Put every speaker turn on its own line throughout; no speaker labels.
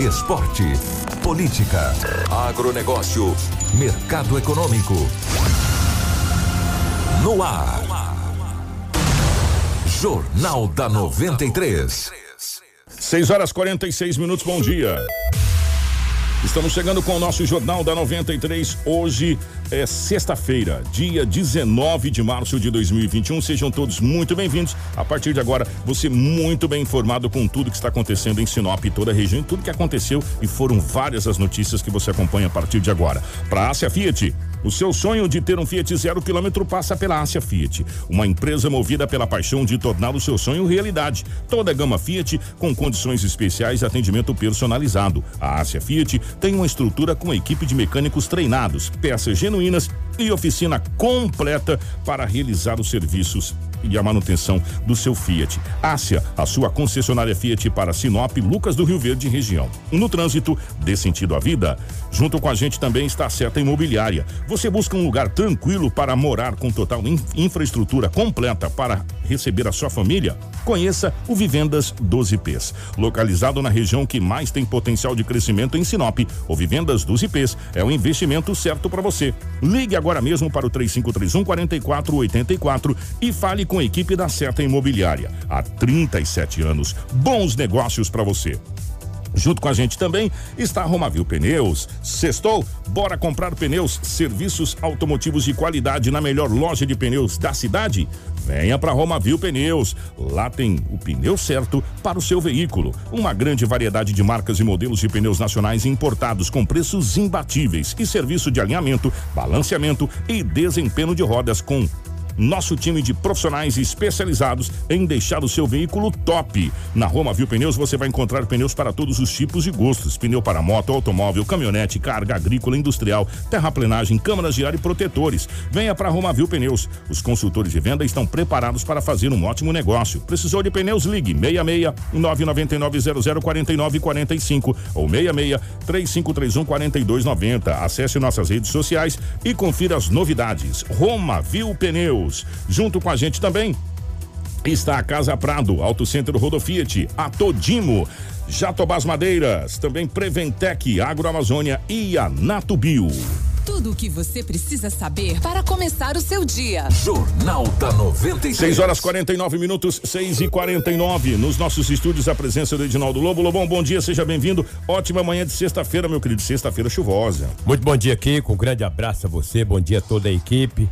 Esporte. Política. Agronegócio. Mercado econômico. No ar. Jornal da 93.
6 horas 46 minutos, bom dia. Estamos chegando com o nosso Jornal da 93. Hoje é sexta-feira, dia 19 de março de 2021. Sejam todos muito bem-vindos. A partir de agora, você muito bem informado com tudo que está acontecendo em Sinop e toda a região, tudo que aconteceu e foram várias as notícias que você acompanha a partir de agora. Para a Ásia Fiat, o seu sonho de ter um Fiat zero quilômetro passa pela Ásia Fiat, uma empresa movida pela paixão de tornar o seu sonho realidade. Toda a gama Fiat com condições especiais e atendimento personalizado. A Ásia Fiat tem uma estrutura com equipe de mecânicos treinados, peças genuínas e oficina completa para realizar os serviços e a manutenção do seu Fiat. Ásia, a sua concessionária Fiat para Sinop, Lucas do Rio Verde região. No trânsito, dê sentido à vida. Junto com a gente também está a Seta Imobiliária. Você busca um lugar tranquilo para morar com total in infraestrutura completa para receber a sua família? Conheça o Vivendas 12 Ps. Localizado na região que mais tem potencial de crescimento em Sinop, o Vivendas 12 Ps é o investimento certo para você. Ligue agora mesmo para o 3531 4484 e fale com a equipe da Seta Imobiliária. Há 37 anos, bons negócios para você. Junto com a gente também está a Romavil Pneus. Sextou? Bora comprar pneus, serviços automotivos de qualidade na melhor loja de pneus da cidade? Venha para Romavil Pneus. Lá tem o pneu certo para o seu veículo. Uma grande variedade de marcas e modelos de pneus nacionais importados com preços imbatíveis e serviço de alinhamento, balanceamento e desempenho de rodas com nosso time de profissionais especializados em deixar o seu veículo top. Na Roma Viu Pneus você vai encontrar pneus para todos os tipos e gostos: pneu para moto, automóvel, caminhonete, carga agrícola, industrial, terraplenagem, câmaras de ar e protetores. Venha para Roma Viu Pneus. Os consultores de venda estão preparados para fazer um ótimo negócio. Precisou de pneus? Ligue 66 999 00 49 45 ou 66 3531 4290. Acesse nossas redes sociais e confira as novidades. Roma Viu Pneus. Junto com a gente também está a Casa Prado, Auto Centro Rodo Fiat, a Todimo, Jatobás Madeiras, também Preventec, Agroamazônia e a Natubio.
Tudo o que você precisa saber para começar o seu dia.
Jornal da 93.
6 horas 49 minutos, 6 e 49 Nos nossos estúdios, a presença do Edinaldo Lobo. Lobão, bom dia, seja bem-vindo. Ótima manhã de sexta-feira, meu querido. Sexta-feira chuvosa.
Muito bom dia, Kiko. Um grande abraço a você, bom dia a toda a equipe.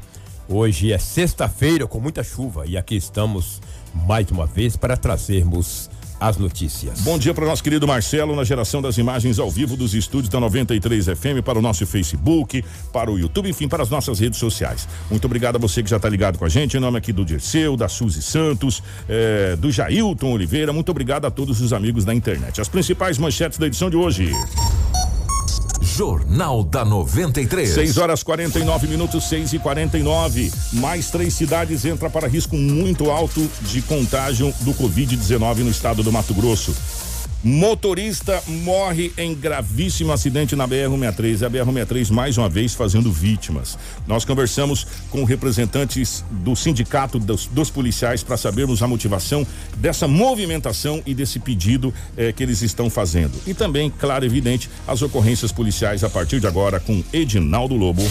Hoje é sexta-feira com muita chuva e aqui estamos mais uma vez para trazermos as notícias.
Bom dia para o nosso querido Marcelo na geração das imagens ao vivo dos estúdios da 93 FM para o nosso Facebook, para o YouTube, enfim, para as nossas redes sociais. Muito obrigado a você que já está ligado com a gente. Em nome aqui do Dirceu, da Suzy Santos, eh, do Jailton Oliveira. Muito obrigado a todos os amigos da internet. As principais manchetes da edição de hoje.
Jornal da 93.
6 horas 49 minutos, 6 e 49 Mais três cidades entram para risco muito alto de contágio do Covid-19 no estado do Mato Grosso. Motorista morre em gravíssimo acidente na BR-163. A BR-163 mais uma vez fazendo vítimas. Nós conversamos com representantes do sindicato dos, dos policiais para sabermos a motivação dessa movimentação e desse pedido eh, que eles estão fazendo. E também, claro, evidente, as ocorrências policiais a partir de agora com Edinaldo Lobo.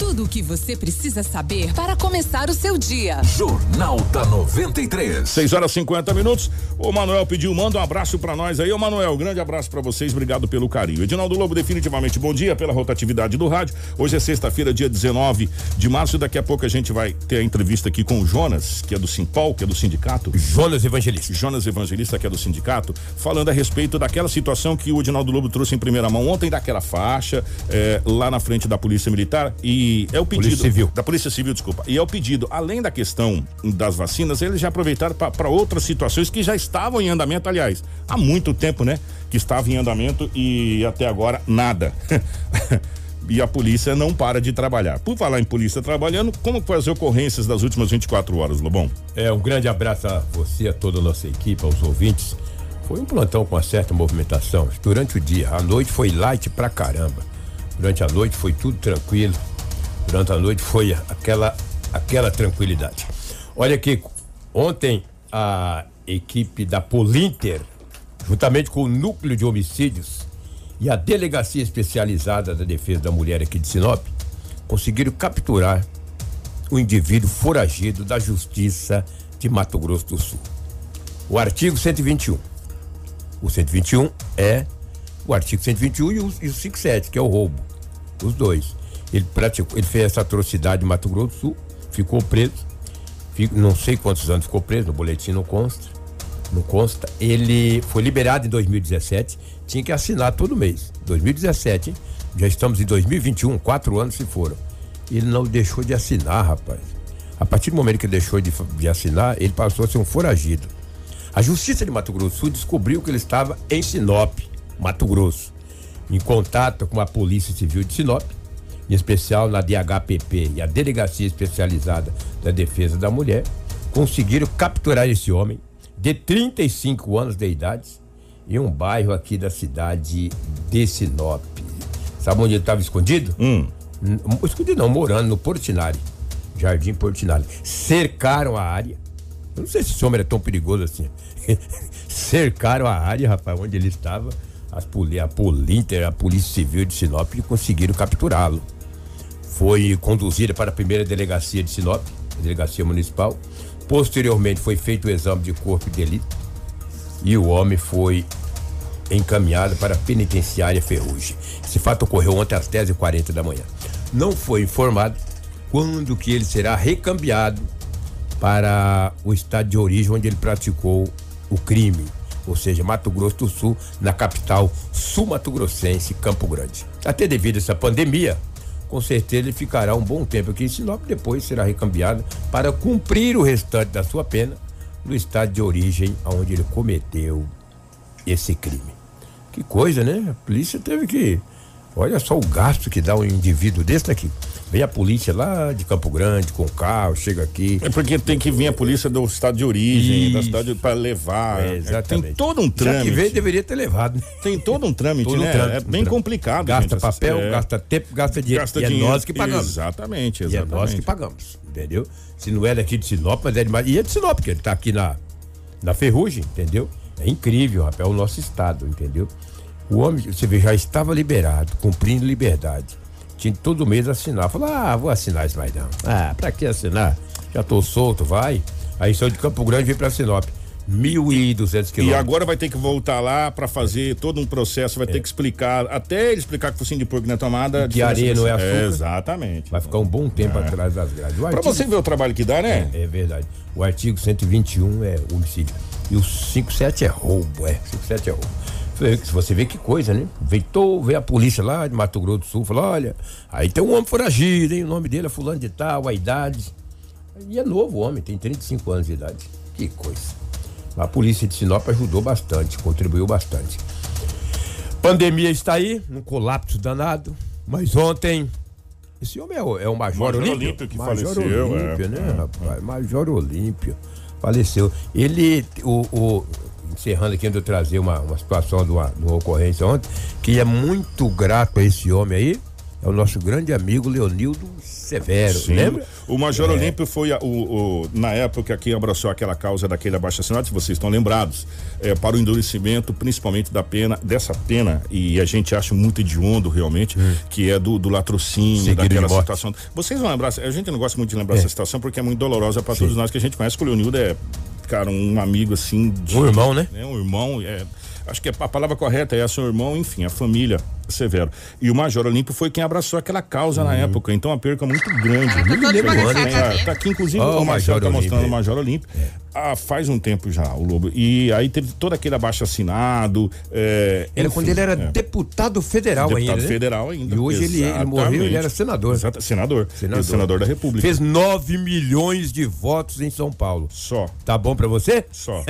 Tudo o que você precisa saber para começar o seu dia.
Jornal da 93.
6 horas 50 minutos. O Manuel pediu, manda um abraço para nós aí. Ô Manuel, grande abraço para vocês, obrigado pelo carinho. Edinaldo Lobo, definitivamente bom dia pela rotatividade do rádio. Hoje é sexta-feira, dia 19 de março. Daqui a pouco a gente vai ter a entrevista aqui com o Jonas, que é do Simpol, que é do sindicato.
Jonas Evangelista.
Jonas Evangelista, que é do sindicato, falando a respeito daquela situação que o Edinaldo Lobo trouxe em primeira mão ontem, daquela faixa, eh, lá na frente da Polícia Militar. E E é o pedido
Polícia Civil.
da Polícia Civil, desculpa. E é o pedido, além da questão das vacinas, eles já aproveitaram para outras situações que já estavam em andamento, aliás, há muito tempo, né? Que estava em andamento e até agora nada. e a polícia não para de trabalhar. Por falar em polícia trabalhando, como foi as ocorrências das últimas 24 horas, Lobão?
É, um grande abraço a você, a toda a nossa equipe, aos ouvintes. Foi um plantão com uma certa movimentação. Durante o dia, a noite foi light pra caramba. Durante a noite foi tudo tranquilo. Durante a noite foi aquela aquela tranquilidade. Olha aqui, ontem a equipe da Polinter, juntamente com o núcleo de homicídios e a delegacia especializada da defesa da mulher aqui de Sinop, conseguiram capturar o indivíduo foragido da justiça de Mato Grosso do Sul. O artigo 121. O 121 é o artigo 121 e o, e o 57, que é o roubo. Os dois. Ele praticou, ele fez essa atrocidade em Mato Grosso do Sul, ficou preso. Fico, não sei quantos anos ficou preso, no boletim não consta. Não consta. Ele foi liberado em 2017, tinha que assinar todo mês. 2017, hein? já estamos em 2021, quatro anos se foram. Ele não deixou de assinar, rapaz. A partir do momento que ele deixou de, de assinar, ele passou a ser um foragido. A Justiça de Mato Grosso do Sul descobriu que ele estava em Sinop, Mato Grosso, em contato com a Polícia Civil de Sinop, em especial na DHPP e a Delegacia Especializada da Defesa da Mulher, conseguiram capturar esse homem de 35 anos de idade em um bairro aqui da cidade de Sinop. Sabe onde ele estava escondido?
Hum.
Escondido não, morando no Portinari. Jardim Portinari. Cercaram a área. Eu não sei se esse homem era tão perigoso assim. Cercaram a área, rapaz, onde ele estava. As poli a Polinter, a Polícia Civil de Sinop conseguiram capturá-lo. Foi conduzida para a primeira delegacia de Sinop, a delegacia municipal. Posteriormente foi feito o exame de corpo de delito e o homem foi encaminhado para a penitenciária Ferrugem. Esse fato ocorreu ontem às 10h40 da manhã. Não foi informado quando que ele será recambiado para o estado de origem onde ele praticou o crime, ou seja, Mato Grosso do Sul, na capital sul-mato-grossense, Campo Grande. Até devido a essa pandemia, com certeza ele ficará um bom tempo aqui em Sinop, depois será recambiado para cumprir o restante da sua pena no estado de origem onde ele cometeu esse crime. Que coisa, né? A polícia teve que. Olha só o gasto que dá um indivíduo desse daqui. Vem a polícia lá de Campo Grande com o carro, chega aqui.
É porque tem que vir a polícia do estado de origem, da
Isso.
cidade para levar.
É, exatamente.
Tem todo um
Já que
trâmite.
veio, deveria ter levado. né?
Tem todo um trâmite,
Todo um
né?
trâmite,
é
um
bem
trâmite.
complicado.
Gasta
gente,
papel,
é.
gasta tempo, gasta dinheiro.
Gasta
e é
dinheiro.
nós que pagamos.
Exatamente,
E é
exatamente.
nós que pagamos, entendeu? Se não é daqui de Sinop, mas é de. E é de Sinop, porque ele tá aqui na, na Ferrugem, entendeu? É incrível, rapaz, é o nosso estado, entendeu? O homem, você vê, já estava liberado, cumprindo liberdade. Tinha que todo mês assinar. Falou, ah, vou assinar isso mais não. Ah, pra que assinar? Já tô solto, vai. Aí saiu de Campo Grande e veio pra Sinop. 1.200
E
quilômetros.
agora vai ter que voltar lá para fazer todo um processo, vai ter que explicar, até ele explicar que o focinho de porco na tomada.
Que areia não é açúcar.
Exatamente.
Vai ficar um bom tempo atrás das grades. Artigo-
você ver o trabalho que dá, né?
É verdade. O artigo 121 é homicídio. E o 57 é roubo, é. 57 é roubo. Se você vê que coisa, né? Veitou, veio a polícia lá de Mato Grosso do Sul, falou: olha, aí tem um homem foragido, hein? O nome dele é Fulano de Tal, a idade. E é novo o homem, tem 35 anos de idade. Que coisa. A polícia de Sinop ajudou bastante, contribuiu bastante. Pandemia está aí, um colapso danado. Mas ontem. Esse homem é o, é o Major,
Major
Olímpio.
Olímpio que
Major
faleceu,
Olímpio,
é.
né, rapaz? Major Olímpio faleceu. Ele, o, o- encerrando aqui, eu trazer uma, uma situação de uma, de uma ocorrência ontem, que é muito grato a esse homem aí, é o nosso grande amigo Leonildo Severo,
Sim.
lembra?
O Major
É.
Olímpio foi a- o, o- na época que abraçou aquela causa daquele abaixo assinado, se vocês estão lembrados, é, para o endurecimento, principalmente da pena, dessa pena, e a gente acha muito hediondo realmente, que é do, do latrocínio,
Hum. Seguido
daquela situação. Vocês vão lembrar, a gente não gosta muito de lembrar
É.
essa situação porque é muito dolorosa para todos nós que a gente conhece, que o Leonildo é, cara, um amigo assim. de-
Um irmão, né?
né? Um irmão, é, acho que a palavra correta é essa, um irmão, enfim, a família severo. E o Major Olímpio foi quem abraçou aquela causa na época, então a perca muito grande.
Tá todo mundo
É,
ressaca,
tá aqui, inclusive,
Ó,
o
Major
tá mostrando o. Major Olímpio. Ah, faz um tempo já, o Lobo. E aí teve todo aquele abaixo assinado. É,
Era
enfim,
quando ele era
é.
deputado federal
Deputado
ainda. né?
federal ainda.
E hoje ele, ele morreu, ele era senador.
Exata- senador.
Senador.
Senador. senador da República.
Fez 9 milhões de votos em São Paulo.
Só.
Tá bom pra você?
Só.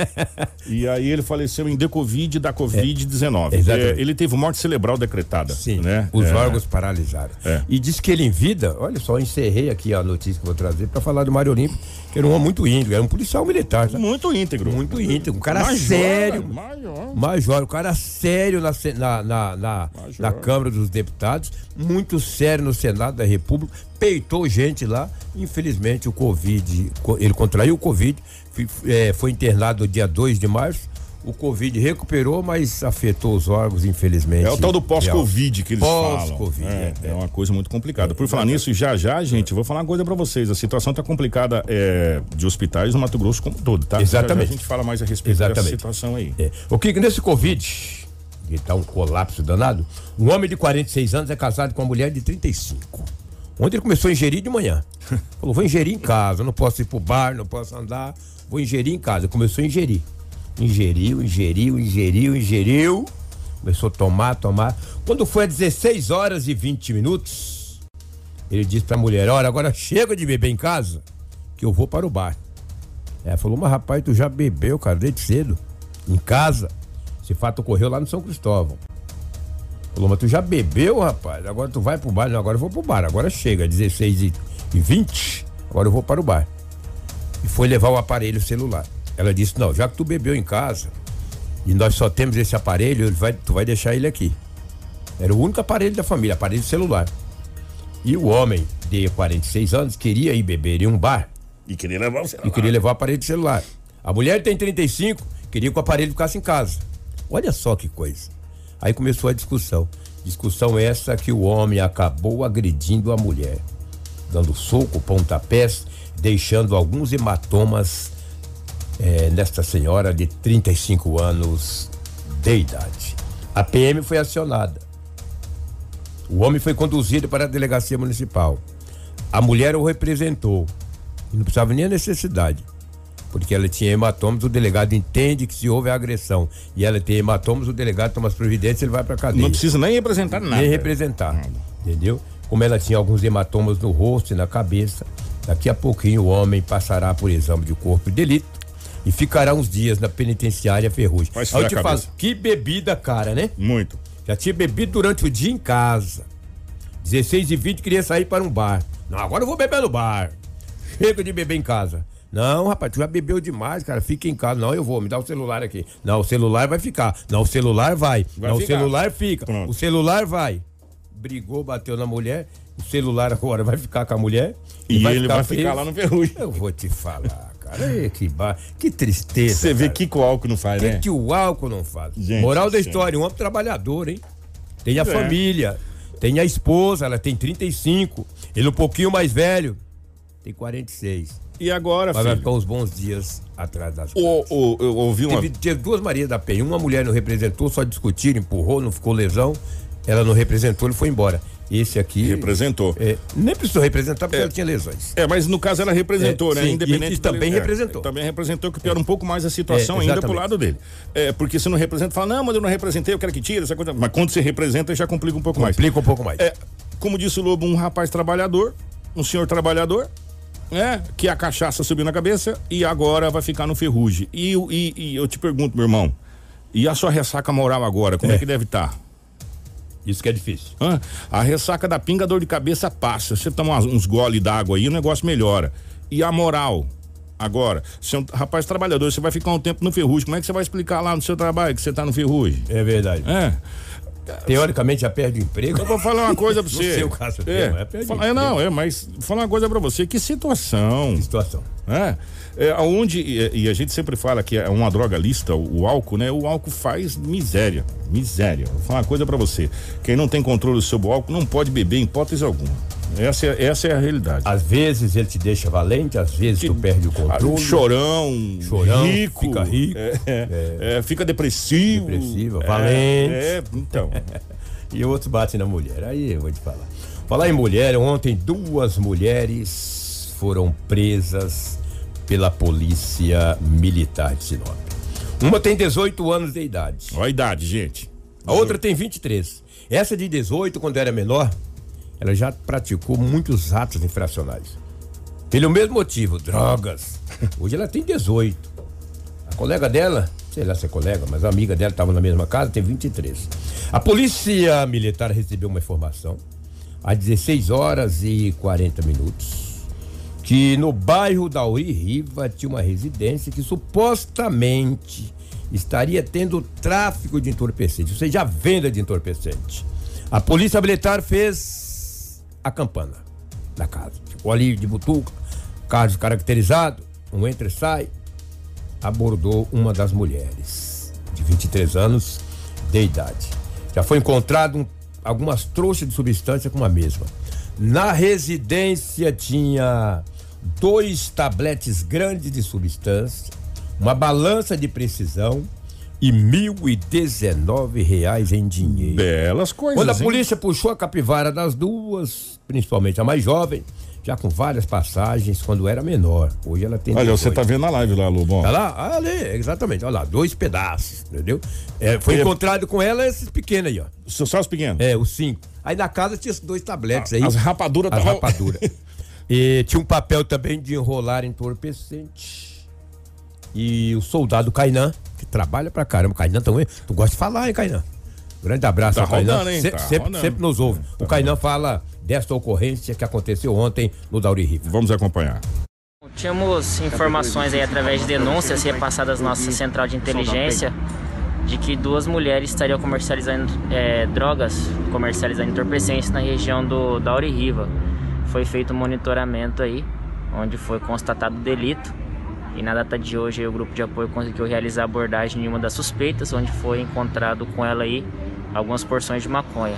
e aí ele faleceu em decovid da Covid-19.
É, exatamente.
É, ele teve morte cerebral decretada.
Sim,
né?
os
É.
órgãos paralisaram.
É.
E diz que ele em vida, olha só, encerrei aqui a notícia que eu vou trazer pra falar do Mário Olímpio, que era um homem muito íntegro, era um policial militar, tá?
Muito íntegro.
Muito íntegro, um cara
Major,
sério.
Major.
Major, um cara sério na, na, na, na, na Câmara dos Deputados, muito sério no Senado da República, peitou gente lá. Infelizmente, o Covid, co- ele contraiu o Covid, eh, foi internado no dia 2 de março. O Covid recuperou, mas afetou os órgãos, infelizmente.
É o tal do pós-Covid que eles falam.
Pós-Covid,
É,
é,
é uma coisa muito complicada. Por falar nisso, já já, gente, vou falar uma coisa pra vocês. A situação tá complicada é, de hospitais no Mato Grosso como todo, tá?
Exatamente.
Já, já a gente fala mais a respeito
Exatamente.
dessa situação aí.
É. O que que nesse Covid, que tá um colapso danado, um homem de 46 anos é casado com uma mulher de 35. Ontem ele começou a ingerir de manhã. Falou, vou ingerir em casa, não posso ir pro bar, não posso andar, vou ingerir em casa. Começou a ingerir. Ingeriu, ingeriu, ingeriu, ingeriu. Começou a tomar, tomar. Quando foi às 16 horas e 20 minutos, ele disse pra mulher, olha, agora chega de beber em casa, que eu vou para o bar. Ela falou, mas rapaz, tu já bebeu, cara, desde cedo, em casa. Esse fato ocorreu lá no São Cristóvão. Falou, mas tu já bebeu, rapaz? Agora tu vai pro bar? Não, agora eu vou pro bar. Agora chega, 16 e, e 20, agora eu vou para o bar. E foi levar o aparelho celular. Ela disse, não, já que tu bebeu em casa, e nós só temos esse aparelho, vai, tu vai deixar ele aqui. Era o único aparelho da família, aparelho celular. E o homem de 46 anos queria ir beber em um bar
E queria levar o celular.
e queria levar o aparelho de celular. A mulher tem 35, queria que o aparelho ficasse em casa. Olha só que coisa. Aí começou a discussão. Discussão essa que o homem acabou agredindo a mulher, dando soco, pontapés, deixando alguns hematomas eh, nesta senhora de 35 anos de idade. A PM foi acionada. O homem foi conduzido para a delegacia municipal. A mulher o representou. E não precisava nem a necessidade. Porque ela tinha hematomas, o delegado entende que se houve agressão e ela tem hematomas, o delegado toma as providências e ele vai pra cadeia.
Não precisa nem representar nada.
Nem representar. Entendeu? Como ela tinha alguns hematomas no rosto e na cabeça, daqui a pouquinho o homem passará por exame de corpo de delito e ficará uns dias na penitenciária Ferrugem.
Vai
Aí eu te falo,
cabeça.
que bebida cara, né?
Muito.
Já tinha bebido durante o dia em casa. 16 e 20 queria sair para um bar. Não, agora eu vou beber no bar. Chega de beber em casa. Não, rapaz, tu já bebeu demais, cara. Fica em casa. Não, eu vou, me dá o celular aqui. Não, o celular vai ficar. Não, o celular vai.
Vai
não,
ficar.
o celular fica.
Pronto.
O celular vai. Brigou, bateu na mulher. O celular agora vai ficar com a mulher.
E, ele vai
preso.
ficar lá no ferrugem.
Eu vou te falar, cara. Ei, que, ba... que tristeza.
Você vê
cara.
que que o álcool não faz,
O que,
né?
que o álcool não faz?
Gente
Moral da história, um homem trabalhador, hein? Tem a
É.
família, tem a esposa, ela tem 35. Ele um pouquinho mais velho, tem 46.
E agora,
Mas vai
filho?
ficar uns bons dias atrás das
O, o, eu ouvi uma.
Teve, teve duas Marias da Penha. Uma mulher não representou, só discutiram, empurrou, não ficou lesão. Ela não representou, ele foi embora. Esse aqui.
Representou.
é, nem precisou representar porque
É.
ela tinha lesões.
É, mas no caso ela representou,
É,
né?
sim,
Independente
e- e também
é,
representou.
Também representou que piora um pouco mais a situação
É,
ainda pro lado dele. É, porque se não representa, fala, não, mas eu não representei, eu quero que tire essa coisa. Mas quando você representa, já complica um pouco mais.
Complica um pouco mais.
É, como disse o Lobo, um rapaz trabalhador, um senhor trabalhador, né? Que a cachaça subiu na cabeça e agora vai ficar no ferrugem. E, e- e eu te pergunto, meu irmão, e a sua ressaca moral agora, como é,
É.
que deve estar?
Isso que é difícil.
A ressaca da pinga, a dor de cabeça passa. Você toma uns gole d'água aí, o negócio melhora. E a moral? Agora, você é um rapaz trabalhador, você vai ficar um tempo no ferrugem. Como é que você vai explicar lá no seu trabalho que você tá no ferrugem?
É verdade.
É.
Teoricamente já perde o emprego.
Eu vou falar uma coisa pra
No
você.
seu caso,
é,
não, é
é, não, é, mas vou falar uma coisa pra você. Que situação.
Que situação.
É, é aonde e, e a gente sempre fala que é uma droga lista, o, o álcool, né? O álcool faz miséria, miséria. Vou falar uma coisa pra você. Quem não tem controle sobre o álcool não pode beber em hipótese alguma. Essa é, essa é a realidade.
Às vezes ele te deixa valente, às vezes tu perde o controle.
Chorão,
Chorão,
rico,
fica rico.
é, é, é, fica depressivo,
Depressivo,
é,
valente.
É, então.
e outros batem na mulher. Aí eu vou te falar. Falar em mulher, ontem duas mulheres foram presas pela polícia militar de Sinop. Uma tem 18 anos de idade.
Olha a idade, gente.
A outra tem 23. Essa de 18, quando era menor, ela já praticou muitos atos infracionais. Pelo mesmo motivo, drogas. Hoje ela tem 18. A colega dela, sei lá se é colega, mas a amiga dela estava na mesma casa, tem 23. A polícia militar recebeu uma informação às 16 horas e 40 minutos que no bairro da Uri Riva tinha uma residência que supostamente estaria tendo tráfico de entorpecente, ou seja, a venda de entorpecente. A polícia militar fez a campana da casa. Ficou ali de butuca, carro caracterizado, um entra e sai, abordou uma das mulheres, de 23 anos de idade. Já foi encontrado um, algumas trouxas de substância com a mesma. Na residência tinha dois tabletes grandes de substância, uma balança de precisão e mil e dezenove reais em dinheiro.
Belas coisas.
Quando a
hein?
polícia puxou a capivara das duas, principalmente a mais jovem, já com várias passagens quando era menor. Hoje ela tem.
Olha, você
18.
tá vendo na live lá, Lobão.
Olha lá, ali, exatamente, olha lá, dois pedaços, entendeu? É, foi
É.
encontrado com ela esses pequenos aí, ó.
Só só os pequenos.
É, os cinco. Aí na casa tinha esses dois tabletes aí.
As rapaduras
As rapaduras. e tinha um papel também de enrolar entorpecente. E o soldado Cainan, que trabalha pra caramba. Cainan também. Tu gosta de falar, hein, Cainan? Grande abraço
Tá
ao Cainan.
rodando?
Se-
Tá
sempre,
rodando.
sempre nos ouve. o Cainan fala desta ocorrência que aconteceu ontem no Dauri Riva.
Vamos acompanhar.
Tínhamos informações aí através de denúncias repassadas à nossa central de inteligência de que duas mulheres estariam comercializando eh, drogas, comercializando entorpecentes na região do da Riva. Foi feito um monitoramento aí, onde foi constatado o delito. E na data de hoje o grupo de apoio conseguiu realizar a abordagem de uma das suspeitas, onde foi encontrado com ela aí algumas porções de maconha.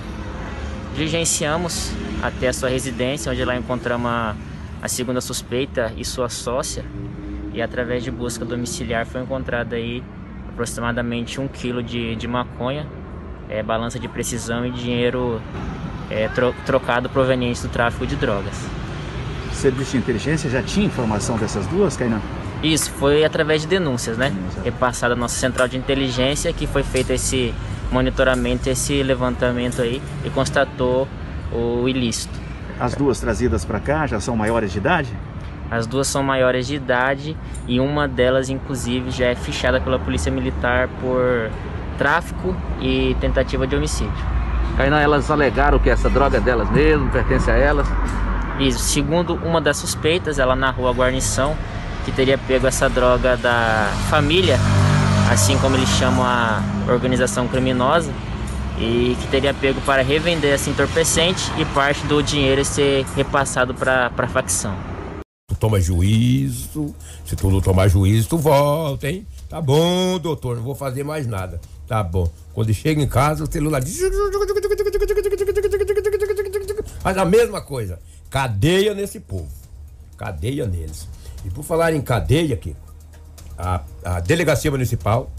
Diligenciamos até a sua residência, onde lá encontramos a, a segunda suspeita e sua sócia. E através de busca domiciliar foi encontrado aí aproximadamente um quilo de, de maconha, é, balança de precisão e dinheiro é, tro- trocado proveniente do tráfico de drogas.
O serviço de inteligência já tinha informação dessas duas, Kainan?
Isso foi através de denúncias, né? Repassada a nossa central de inteligência que foi feito esse monitoramento, esse levantamento aí e constatou o ilícito.
As duas trazidas para cá já são maiores de idade?
As duas são maiores de idade e uma delas, inclusive, já é fichada pela Polícia Militar por tráfico e tentativa de homicídio.
Kainan, elas alegaram que essa droga é delas mesmo, pertence a elas.
Isso, segundo uma das suspeitas, ela narrou a guarnição que teria pego essa droga da família, assim como eles chamam a organização criminosa, e que teria pego para revender esse entorpecente e parte do dinheiro ser repassado para a facção.
Tu toma juízo. Se tu não tomar juízo, tu volta, hein? Tá bom, doutor, não vou fazer mais nada. Tá bom. Quando chega em casa, o celular. Faz a mesma coisa. Cadeia nesse povo. Cadeia neles. E por falar em cadeia, Kiko, a, a delegacia municipal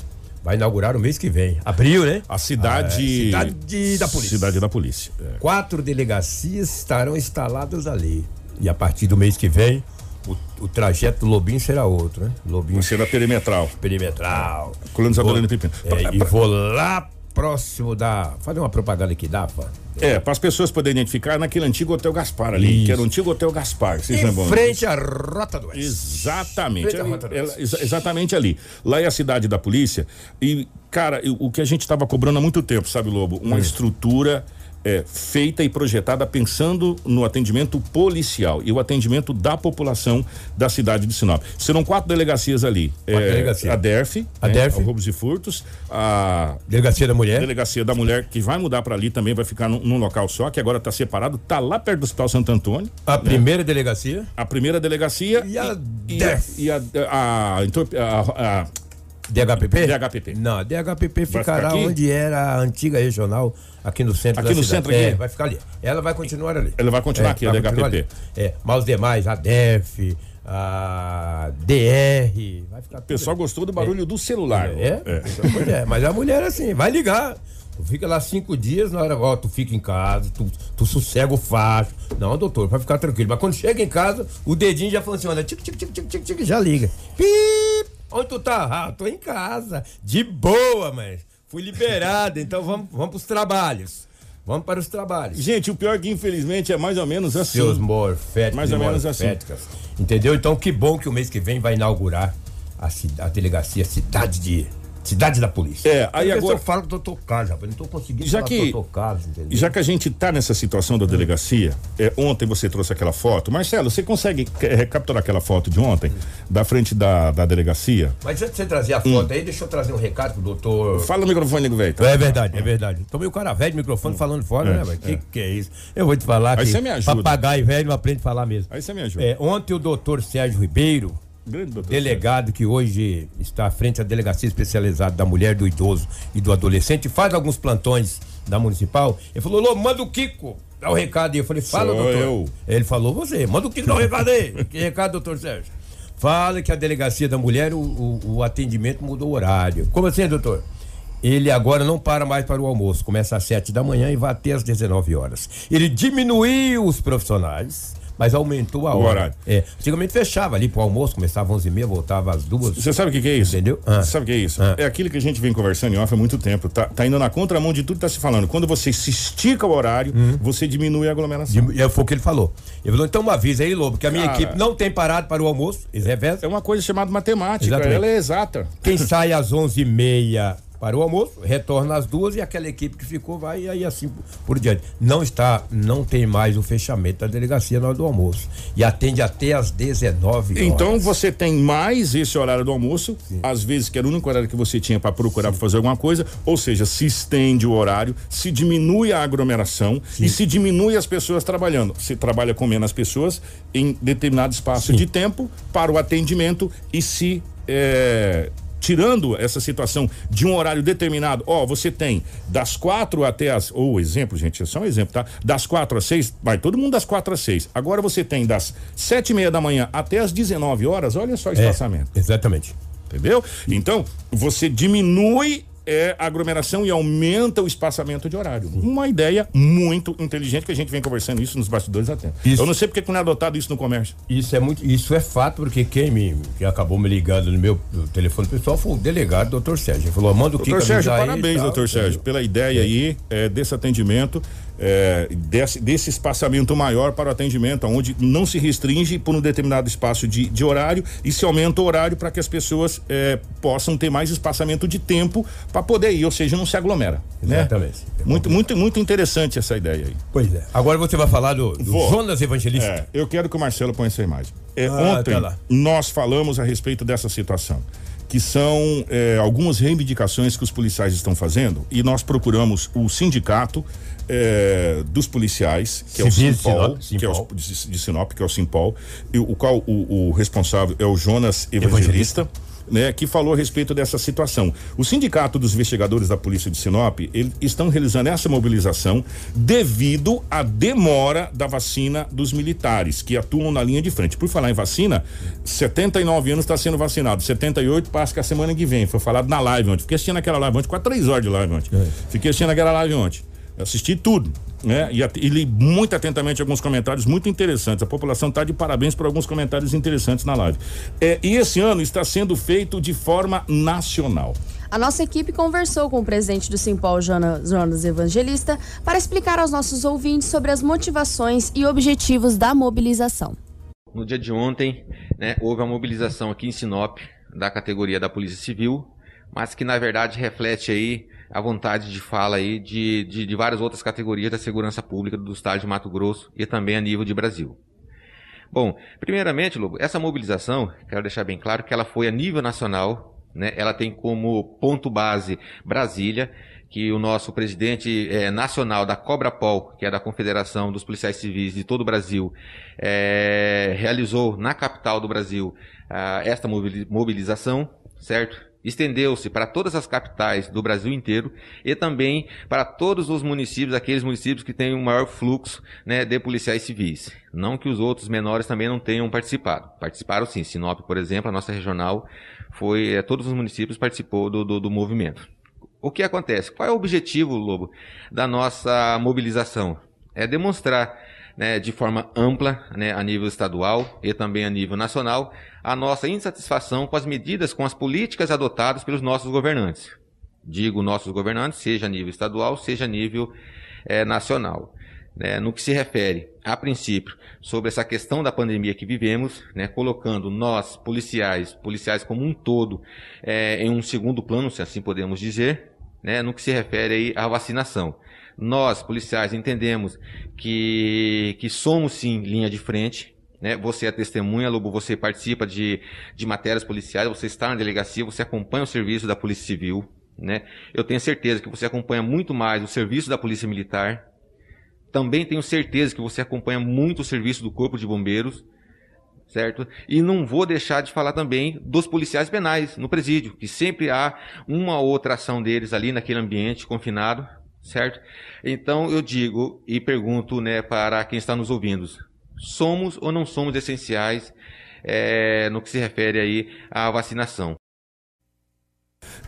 vai inaugurar o mês que vem. Abril, né?
A cidade.
Ah, é, cidade da polícia.
Cidade da polícia. É.
Quatro delegacias estarão instaladas ali. E a partir do mês que vem, o, o trajeto do Lobinho será outro, né? Lobinho
da perimetral.
perimetral.
Colando
Vou-
Isabelino Pepino.
É, e vou lá próximo da. Fazer uma propaganda aqui, dá, pá?
É, para as pessoas poderem identificar, naquele antigo Hotel Gaspar ali,
Isso.
que era o antigo Hotel Gaspar. Vocês
Em
lembram?
frente à Rota do Oeste.
Exatamente.
Frente à
ali,
Rota do
ela-
Oeste.
exa- exatamente ali. Lá é a cidade da polícia. E, cara, o que a gente estava cobrando há muito tempo, sabe, Lobo? Uma estrutura é, feita e projetada pensando no atendimento policial e o atendimento da população da cidade de Sinop. Serão quatro delegacias ali. É,
delegacias.
A DERF,
A
né,
DERF.
Roubos e Furtos, a
Delegacia da Mulher.
Delegacia da Mulher, que vai mudar para ali também, vai ficar num, num local só, que agora está separado, tá lá perto do Hospital Santo Antônio.
A primeira delegacia.
A primeira delegacia
E a
e,
DERF.
e a, a, a- a-
DHPP?
DHPP.
Não, a DHPP ficará onde era a antiga regional, aqui no centro
Aqui
da
no
cidade.
centro
É,
aqui?
vai ficar ali. Ela vai continuar ali.
Ela vai continuar aqui, a DHPP.
ali. É, mas os demais, a DEF, a DR, vai ficar
O pessoal gostou do barulho do celular.
É? Pois é, mas a mulher assim, vai ligar. Tu fica lá cinco dias, na hora, ó, tu fica em casa, tu, tu sossega o facho. Não, doutor, vai ficar tranquilo. Mas quando chega em casa, o dedinho já funciona. Tic, tic, tic, tic, tic, tic, já liga. Pip! Onde tu tá? Ah, tô em casa. De boa, mas fui liberado, então vamos, vamos pros trabalhos. Vamos para os trabalhos.
Gente, o pior é que infelizmente é mais ou menos assim.
Seus morféticos
Mais ou menos assim.
Entendeu? Então que bom que o mês que vem vai inaugurar a, a delegacia Cidade de Cidade da Polícia.
É, aí
ver
agora-
eu falo do doutor Carlos, rapaz. Não tô conseguindo
Já
falar
que-
do doutor Carlos, entendeu?
Já que a gente tá nessa situação da delegacia, é, ontem você trouxe aquela foto. Marcelo, você consegue é, recapturar aquela foto de ontem, da frente da, da delegacia?
Mas antes de você trazer a foto aí, deixa eu trazer um recado pro doutor.
Fala no microfone, nego velho. tá?
É verdade, é verdade. Tomei o cara velho de microfone falando fora,
É,
né, velho? Que que é isso? Eu vou te falar
Aí
que
você me ajuda.
papagaio velho não aprende a falar mesmo.
Aí você me ajuda.
É, ontem o doutor Sérgio Ribeiro. Delegado que hoje está à frente da delegacia especializada da mulher, do idoso e do adolescente, faz alguns plantões da municipal. Ele falou: Lô, manda o Kiko. Dá o recado aí. Eu falei, fala,
Sou
doutor.
eu.
Ele falou, você, manda o Kiko dar o recado aí. que recado, doutor Sérgio? Fala que a delegacia da mulher, o, o- o atendimento mudou o horário. Como assim, doutor? Ele agora não para mais para o almoço. Começa às 7 da manhã e vai até às 19 horas. Ele diminuiu os profissionais, mas aumentou a
O
hora.
horário.
É, antigamente fechava ali pro almoço, começava às 11h30, voltava às duas.
Você sabe o que, que é isso?
Entendeu? Ah.
Você sabe o que é isso?
Ah.
É aquilo que a gente vem conversando em off há muito tempo. Tá, tá indo na contramão de tudo que tá se falando. Quando você se estica o horário, você diminui a aglomeração.
De- é, foi o que ele falou. Ele falou, então avisa aí, Lobo, que a minha
Cara.
equipe não tem parado para o almoço. Eles revezam.
É uma coisa chamada matemática.
Exatamente.
Ela é exata.
Quem sai às 11h30 para o almoço, retorna às duas e aquela equipe que ficou vai e aí assim por diante. Não está, não tem mais o fechamento da delegacia na hora do almoço. E atende até às 19 horas.
Então você tem mais esse horário do almoço, às vezes que era o único horário que você tinha para procurar pra fazer alguma coisa, ou seja, se estende o horário, se diminui a aglomeração e se diminui as pessoas trabalhando. Se trabalha com menos pessoas em determinado espaço de tempo para o atendimento e se é, tirando essa situação de um horário determinado, ó, você tem das quatro até as, ou exemplo, gente, é só um exemplo, tá? Das quatro às seis, vai todo mundo das quatro às seis. Agora você tem das sete e meia da manhã até as 19 horas, olha só o
É,
espaçamento,
exatamente.
entendeu? Então, você diminui é, aglomeração e aumenta o espaçamento de horário. Uma ideia muito inteligente que a gente vem conversando isso nos bastidores há tempo.
Isso.
Eu não sei porque que não é adotado isso no comércio.
Isso é muito, isso é fato, porque quem me que acabou me ligando no meu telefone pessoal foi o delegado, doutor Sérgio. Ele falou, manda o Kiko
Doutor Sérgio, parabéns, doutor Sérgio, pela ideia aí é, desse atendimento, é, desse, desse espaçamento maior para o atendimento, onde não se restringe por um determinado espaço de, de horário e se aumenta o horário para que as pessoas é, possam ter mais espaçamento de tempo para poder ir, ou seja, não se aglomera. Né?
Exatamente.
Muito, muito, muito interessante essa ideia aí.
Pois é. Agora você vai falar do, do
Vou.
Jonas Evangelista.
É, eu quero que o Marcelo ponha essa imagem. É,
Ah,
ontem
tá
nós falamos a respeito dessa situação, que são é, algumas reivindicações que os policiais estão fazendo e nós procuramos o sindicato é, dos policiais, que é o
Civis de
Simpol,
Sinop,
que é o, de, de Sinop, que é o Simpol, e o qual o, o responsável é o Jonas Evangelista. Né, que falou a respeito dessa situação. O Sindicato dos Investigadores da Polícia de Sinop, eles estão realizando essa mobilização devido à demora da vacina dos militares que atuam na linha de frente. Por falar em vacina, 79 anos está sendo vacinado, 78 passa que a semana que vem. Foi falado na live ontem. Fiquei assistindo aquela live ontem, quase três horas de live ontem. Fiquei assistindo aquela live ontem. Assisti tudo, né? E, e li muito atentamente alguns comentários muito interessantes. A população está de parabéns por alguns comentários interessantes na live. É, e esse ano está sendo feito de forma nacional.
A nossa equipe conversou com o presidente do Simpol, Jonas, Jonas Evangelista, para explicar aos nossos ouvintes sobre as motivações e objetivos da mobilização.
No dia de ontem, né, houve a mobilização aqui em Sinop da categoria da Polícia Civil, mas que na verdade reflete aí a vontade de fala aí de, de, de várias outras categorias da segurança pública do estado de Mato Grosso e também a nível de Brasil. Bom, primeiramente, Lobo, essa mobilização, quero deixar bem claro que ela foi a nível nacional, né? Ela tem como ponto base Brasília, que o nosso presidente eh, nacional da Cobrapol, que é da Confederação dos Policiais Civis de todo o Brasil, eh, realizou na capital do Brasil ah, esta mobili- mobilização, certo? Estendeu-se para todas as capitais do Brasil inteiro e também para todos os municípios, aqueles municípios que têm um maior fluxo né, de policiais civis. Não que os outros menores também não tenham participado. Participaram sim. Sinop, por exemplo, a nossa regional, foi, eh, todos os municípios participou do, do, do movimento. O que acontece? Qual é o objetivo, Lobo, da nossa mobilização? É demonstrar né, de forma ampla, né, a nível estadual e também a nível nacional, a nossa insatisfação com as medidas, com as políticas adotadas pelos nossos governantes. Digo nossos governantes, seja a nível estadual, seja a nível é, nacional. Né, no que se refere, a princípio, sobre essa questão da pandemia que vivemos, né, colocando nós, policiais, policiais como um todo, é, em um segundo plano, se assim podemos dizer, né, no que se refere à vacinação. Nós, policiais, entendemos que, que somos sim linha de frente, né? Você é testemunha, Lobo, você participa de, de matérias policiais, você está na delegacia, você acompanha o serviço da Polícia Civil, né? Eu tenho certeza que você acompanha muito mais o serviço da Polícia Militar. Também tenho certeza que você acompanha muito o serviço do Corpo de Bombeiros, certo? E não vou deixar de falar também dos policiais penais no presídio, que sempre há uma ou outra ação deles ali naquele ambiente confinado, certo? Então eu digo e pergunto, né, para quem está nos ouvindo, somos ou não somos essenciais é, no que se refere aí à vacinação?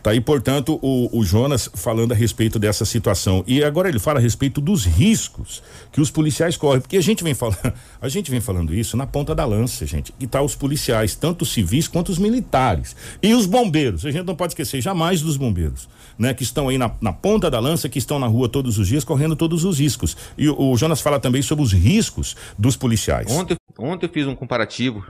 Tá aí, portanto, o, o, Jonas falando a respeito dessa situação. E agora ele fala a respeito dos riscos que os policiais correm. Porque a gente vem falando, a gente vem falando isso na ponta da lança, gente. E tá os policiais, tanto os civis quanto os militares. E os bombeiros. A gente não pode esquecer jamais dos bombeiros, né? Que estão aí na, na ponta da lança, que estão na rua todos os dias, correndo todos os riscos. E o, o Jonas fala também sobre os riscos dos policiais.
Ontem, ontem eu fiz um comparativo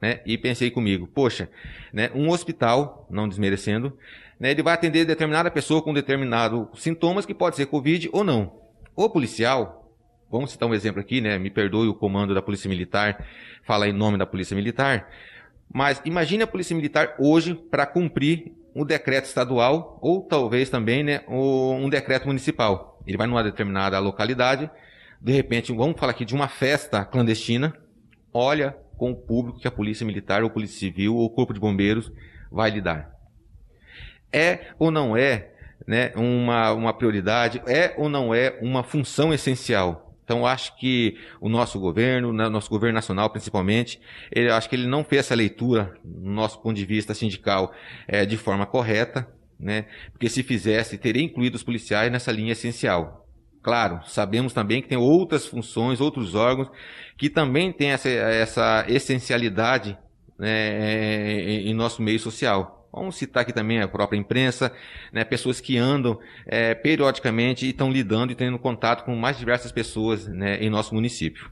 né? E pensei comigo, poxa, né? Um hospital, não desmerecendo, né? Ele vai atender determinada pessoa com determinados sintomas que pode ser Covid ou não. O policial, vamos citar um exemplo aqui, né? Me perdoe o comando da Polícia Militar, fala em nome da Polícia Militar, mas imagine a Polícia Militar hoje para cumprir um decreto estadual ou talvez também, né, um decreto municipal. Ele vai numa determinada localidade, de repente, vamos falar aqui de uma festa clandestina, olha com o público que a Polícia Militar ou Polícia Civil ou Corpo de Bombeiros vai lidar. É ou não é né, uma, uma prioridade? É ou não é uma função essencial? Então, acho que o nosso governo, nosso governo nacional principalmente, ele, acho que ele não fez essa leitura, no nosso ponto de vista sindical, é, de forma correta, né? Porque se fizesse, teria incluído os policiais nessa linha essencial. Claro, sabemos também que tem outras funções, outros órgãos que também têm essa, essa essencialidade né, em, em nosso meio social. Vamos citar aqui também a própria imprensa, né, pessoas que andam é, periodicamente e estão lidando e tendo contato com mais diversas pessoas né, em nosso município.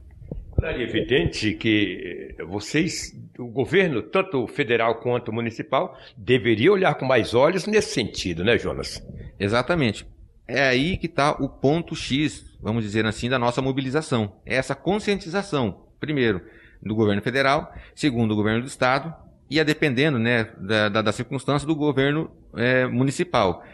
É evidente que vocês, o governo, tanto federal quanto municipal, deveria olhar com mais olhos nesse sentido, né, Jonas?
Exatamente. É aí que está o ponto X, vamos dizer assim, da nossa mobilização. É essa conscientização, primeiro, do governo federal, segundo, do governo do estado, e a dependendo né, da, da, da circunstância do governo é, municipal.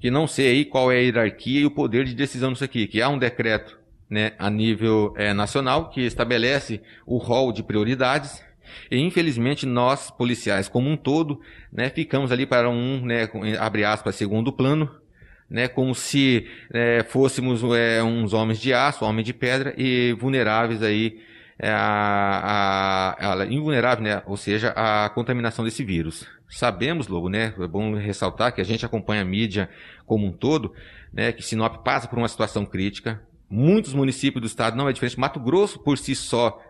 Que não sei aí qual é a hierarquia e o poder de decisão disso aqui, que há um decreto né, a nível é, nacional que estabelece o rol de prioridades e infelizmente nós, policiais como um todo, né, ficamos ali para um, né, abre aspas, segundo plano, né, como se é, fôssemos é, uns homens de aço, homens de pedra e vulneráveis aí é, a, a, a, invulnerável, né, ou seja, a contaminação desse vírus. Sabemos, logo, né, é bom ressaltar que a gente acompanha a mídia como um todo, né, que Sinop passa por uma situação crítica. Muitos municípios do estado não é diferente. Mato Grosso por si só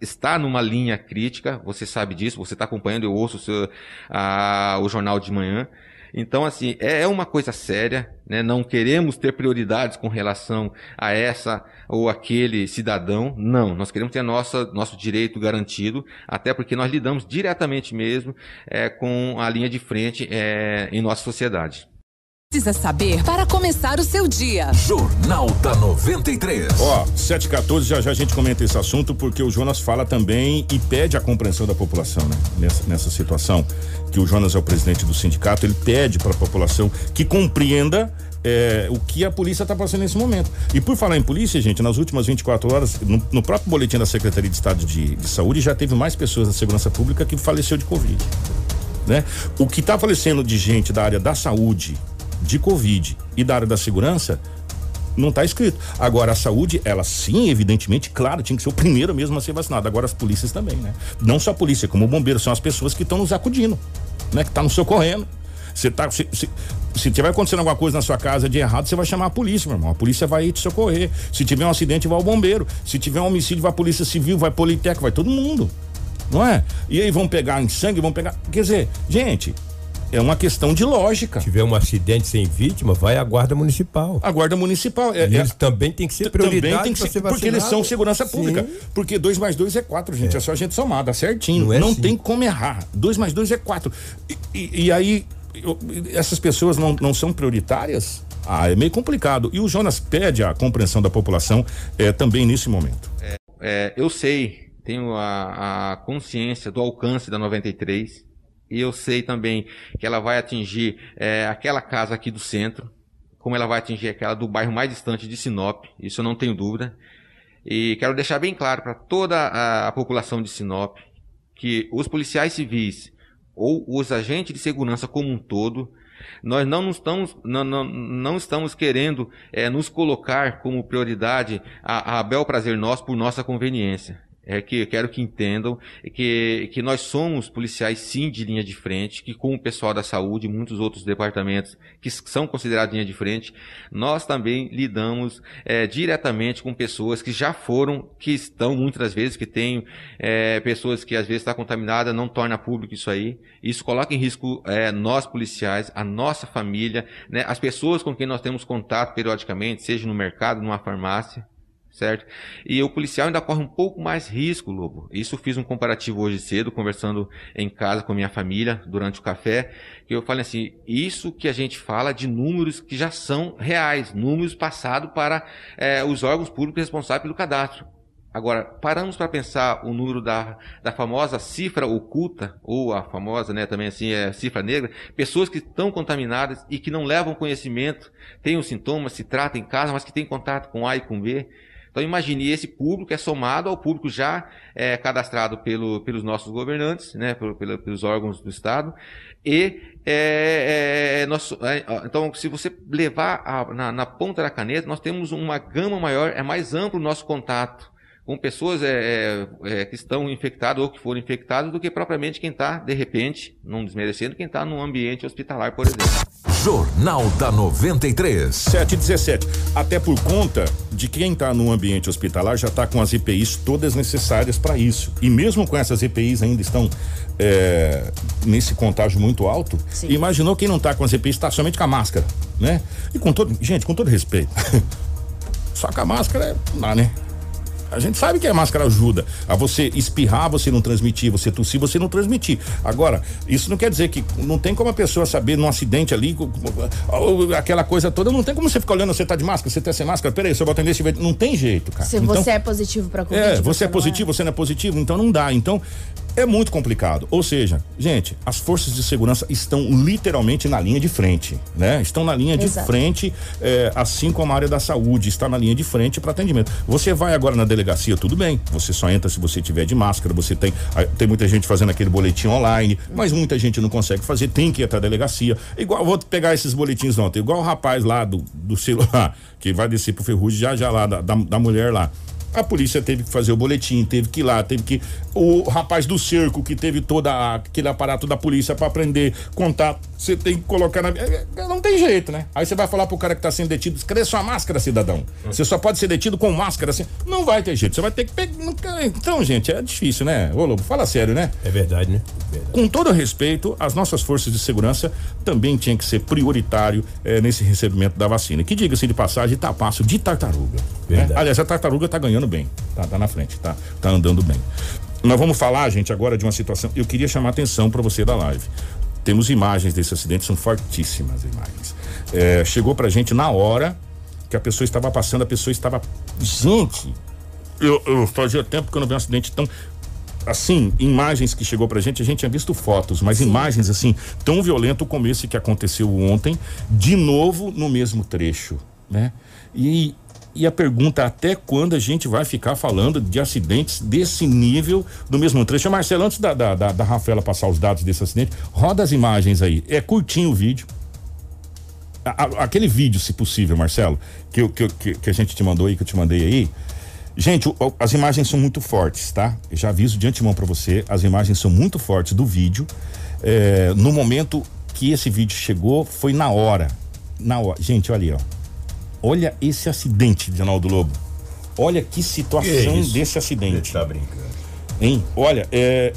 está numa linha crítica, você sabe disso, você está acompanhando, eu ouço o, seu, a, o jornal de manhã. Então, assim, é, é uma coisa séria, né? Não queremos ter prioridades com relação a essa ou aquele cidadão. Não, nós queremos ter nossa, nosso direito garantido, até porque nós lidamos diretamente mesmo é, com a linha de frente é, em nossa sociedade
precisa saber para começar o seu dia.
Jornal da 93.
Ó, 714, já já a gente comenta esse assunto, porque o Jonas fala também e pede a compreensão da população, né? Nessa, nessa situação, que o Jonas é o presidente do sindicato, ele pede para a população que compreenda é, o que a polícia está passando nesse momento. E por falar em polícia, gente, nas últimas 24 horas, no, no próprio boletim da Secretaria de Estado de, de, Saúde, já teve mais pessoas da segurança pública que faleceu de Covid. Né? O que está falecendo de gente da área da saúde, de Covid e da área da segurança, não está escrito. Agora, a saúde, ela sim, evidentemente, claro, tinha que ser o primeiro mesmo a ser vacinado. Agora, as polícias também, né? Não só a polícia, como o bombeiro, são as pessoas que estão nos acudindo, né? Que tá nos socorrendo. Você tá. Se, se, se tiver acontecendo alguma coisa na sua casa de errado, você vai chamar a polícia, meu irmão. A polícia vai te socorrer. Se tiver um acidente, vai o bombeiro. Se tiver um homicídio, vai a polícia civil, vai a vai todo mundo. Não é? E aí vão pegar em sangue, vão pegar. Quer dizer, gente, é uma questão de lógica.
Se tiver um acidente sem vítima, vai a guarda municipal.
A guarda municipal. É,
e eles é, também tem que ser prioridade
também tem que ser, ser Porque eles são segurança pública. Sim. Porque 2 mais 2 é 4, gente. É. é. só a gente somar, dá certinho. Não, é Não tem como errar. 2 mais 2 é 4. E, e, e, aí, eu, essas pessoas não, não são prioritárias? Ah, é meio complicado. E o Jonas pede a compreensão da população é, também nesse momento.
É, é, eu sei, tenho a, a consciência do alcance da 93 e eu sei também que ela vai atingir é, aquela casa aqui do centro, como ela vai atingir aquela do bairro mais distante de Sinop, isso eu não tenho dúvida. E quero deixar bem claro para toda a, a população de Sinop que os policiais civis ou os agentes de segurança como um todo, nós não estamos, não, não, não estamos querendo é, nos colocar como prioridade a, a bel prazer nosso por nossa conveniência é que eu quero que entendam que, que nós somos policiais sim de linha de frente, que com o pessoal da saúde e muitos outros departamentos que são considerados linha de frente, nós também lidamos é, diretamente com pessoas que já foram, que estão muitas vezes, que têm é, pessoas que às vezes estão contaminadas, não torna público isso aí. Isso coloca em risco é, nós policiais, a nossa família, né, as pessoas com quem nós temos contato periodicamente, seja no mercado, numa farmácia certo? E o policial ainda corre um pouco mais risco, Lobo. Isso fiz um comparativo hoje cedo, conversando em casa com minha família durante o café, que eu falei assim, isso que a gente fala de números que já são reais, números passados para é, os órgãos públicos responsáveis pelo cadastro. Agora, paramos para pensar o número da, da famosa cifra oculta, ou a famosa, né, também assim, é cifra negra, pessoas que estão contaminadas e que não levam conhecimento, têm os sintomas, se tratam em casa, mas que têm contato com A e com B. Então imagine esse público é somado ao público já é, cadastrado pelo, pelos nossos governantes, né, pelo, pelo, pelos órgãos do Estado. E é, é, nós, é, então, se você levar a, na, na, ponta da caneta, nós temos uma gama maior, é mais amplo o nosso contato com pessoas é, é, é, que estão infectadas ou que foram infectadas do que propriamente quem está, de repente, não desmerecendo, quem está num ambiente hospitalar, por exemplo.
Jornal da 93.
717. Até por conta de quem está no ambiente hospitalar já está com as EPIs todas necessárias para isso. E mesmo com essas EPIs ainda estão é, nesse contágio muito alto, Sim. imaginou quem não está com as EPIs está somente com a máscara, né? E com todo, gente, com todo respeito, só com a máscara é, não dá, né? A gente sabe que a máscara ajuda a você espirrar, você não transmitir, você tossir, você não transmitir. Agora, isso não quer dizer que não tem como a pessoa saber num acidente ali, aquela coisa toda, não tem como você ficar olhando, você tá de máscara, você tá sem máscara, peraí, se eu botar nesse não tem jeito, cara.
Se então, você é positivo para Covid.
É, você, você é positivo, é. você não é positivo, então não dá. Então, é muito complicado. Ou seja, gente, as forças de segurança estão literalmente na linha de frente, né? Estão na linha Exato. de frente, é, assim como a área da saúde está na linha de frente para atendimento. Você vai agora na delegacia, tudo bem. Você só entra se você tiver de máscara. Você tem, tem muita gente fazendo aquele boletim online, mas muita gente não consegue fazer. Tem que ir até a delegacia. Igual vou pegar esses boletins ontem, igual o rapaz lá do, do celular que vai descer pro ferrugem já já lá da, da, da mulher lá. A polícia teve que fazer o boletim, teve que ir lá, teve que. O rapaz do cerco que teve todo aquele aparato da polícia para prender, contar, você tem que colocar na. É, é, não tem jeito, né? Aí você vai falar pro cara que tá sendo detido, cadê sua máscara, cidadão? Você só pode ser detido com máscara assim. Não vai ter jeito, você vai ter que pegar. Então, gente, é difícil, né? Ô, Lobo, fala sério, né?
É verdade, né?
Verdade. Com todo respeito, as nossas forças de segurança também tinham que ser prioritário é, nesse recebimento da vacina. Que diga-se de passagem, tá passo de tartaruga. Né? Aliás, a tartaruga tá ganhando bem. Tá, tá na frente, tá, tá andando bem. Nós vamos falar, gente, agora de uma situação. Eu queria chamar a atenção para você da live. Temos imagens desse acidente, são fortíssimas imagens. É, chegou pra gente na hora que a pessoa estava passando, a pessoa estava. Gente, eu, eu fazia tempo que eu não vi um acidente tão assim, imagens que chegou pra gente, a gente tinha visto fotos, mas Sim. imagens assim, tão violento como esse que aconteceu ontem, de novo no mesmo trecho, né? E e a pergunta até quando a gente vai ficar falando de acidentes desse nível do mesmo trecho. Marcelo, antes da, da, da, da Rafaela passar os dados desse acidente, roda as imagens aí. É curtinho o vídeo. A, a, aquele vídeo, se possível, Marcelo, que, que, que, a gente te mandou aí, que eu te mandei aí. Gente, o, as imagens são muito fortes, tá? Eu já aviso de antemão para você, as imagens são muito fortes do vídeo. É, no momento que esse vídeo chegou foi na hora. Na hora. Gente, olha aí, ó. Olha esse acidente, Ronaldo Lobo. Olha que situação
Que
desse acidente.
Você tá brincando.
Hein? Olha, é.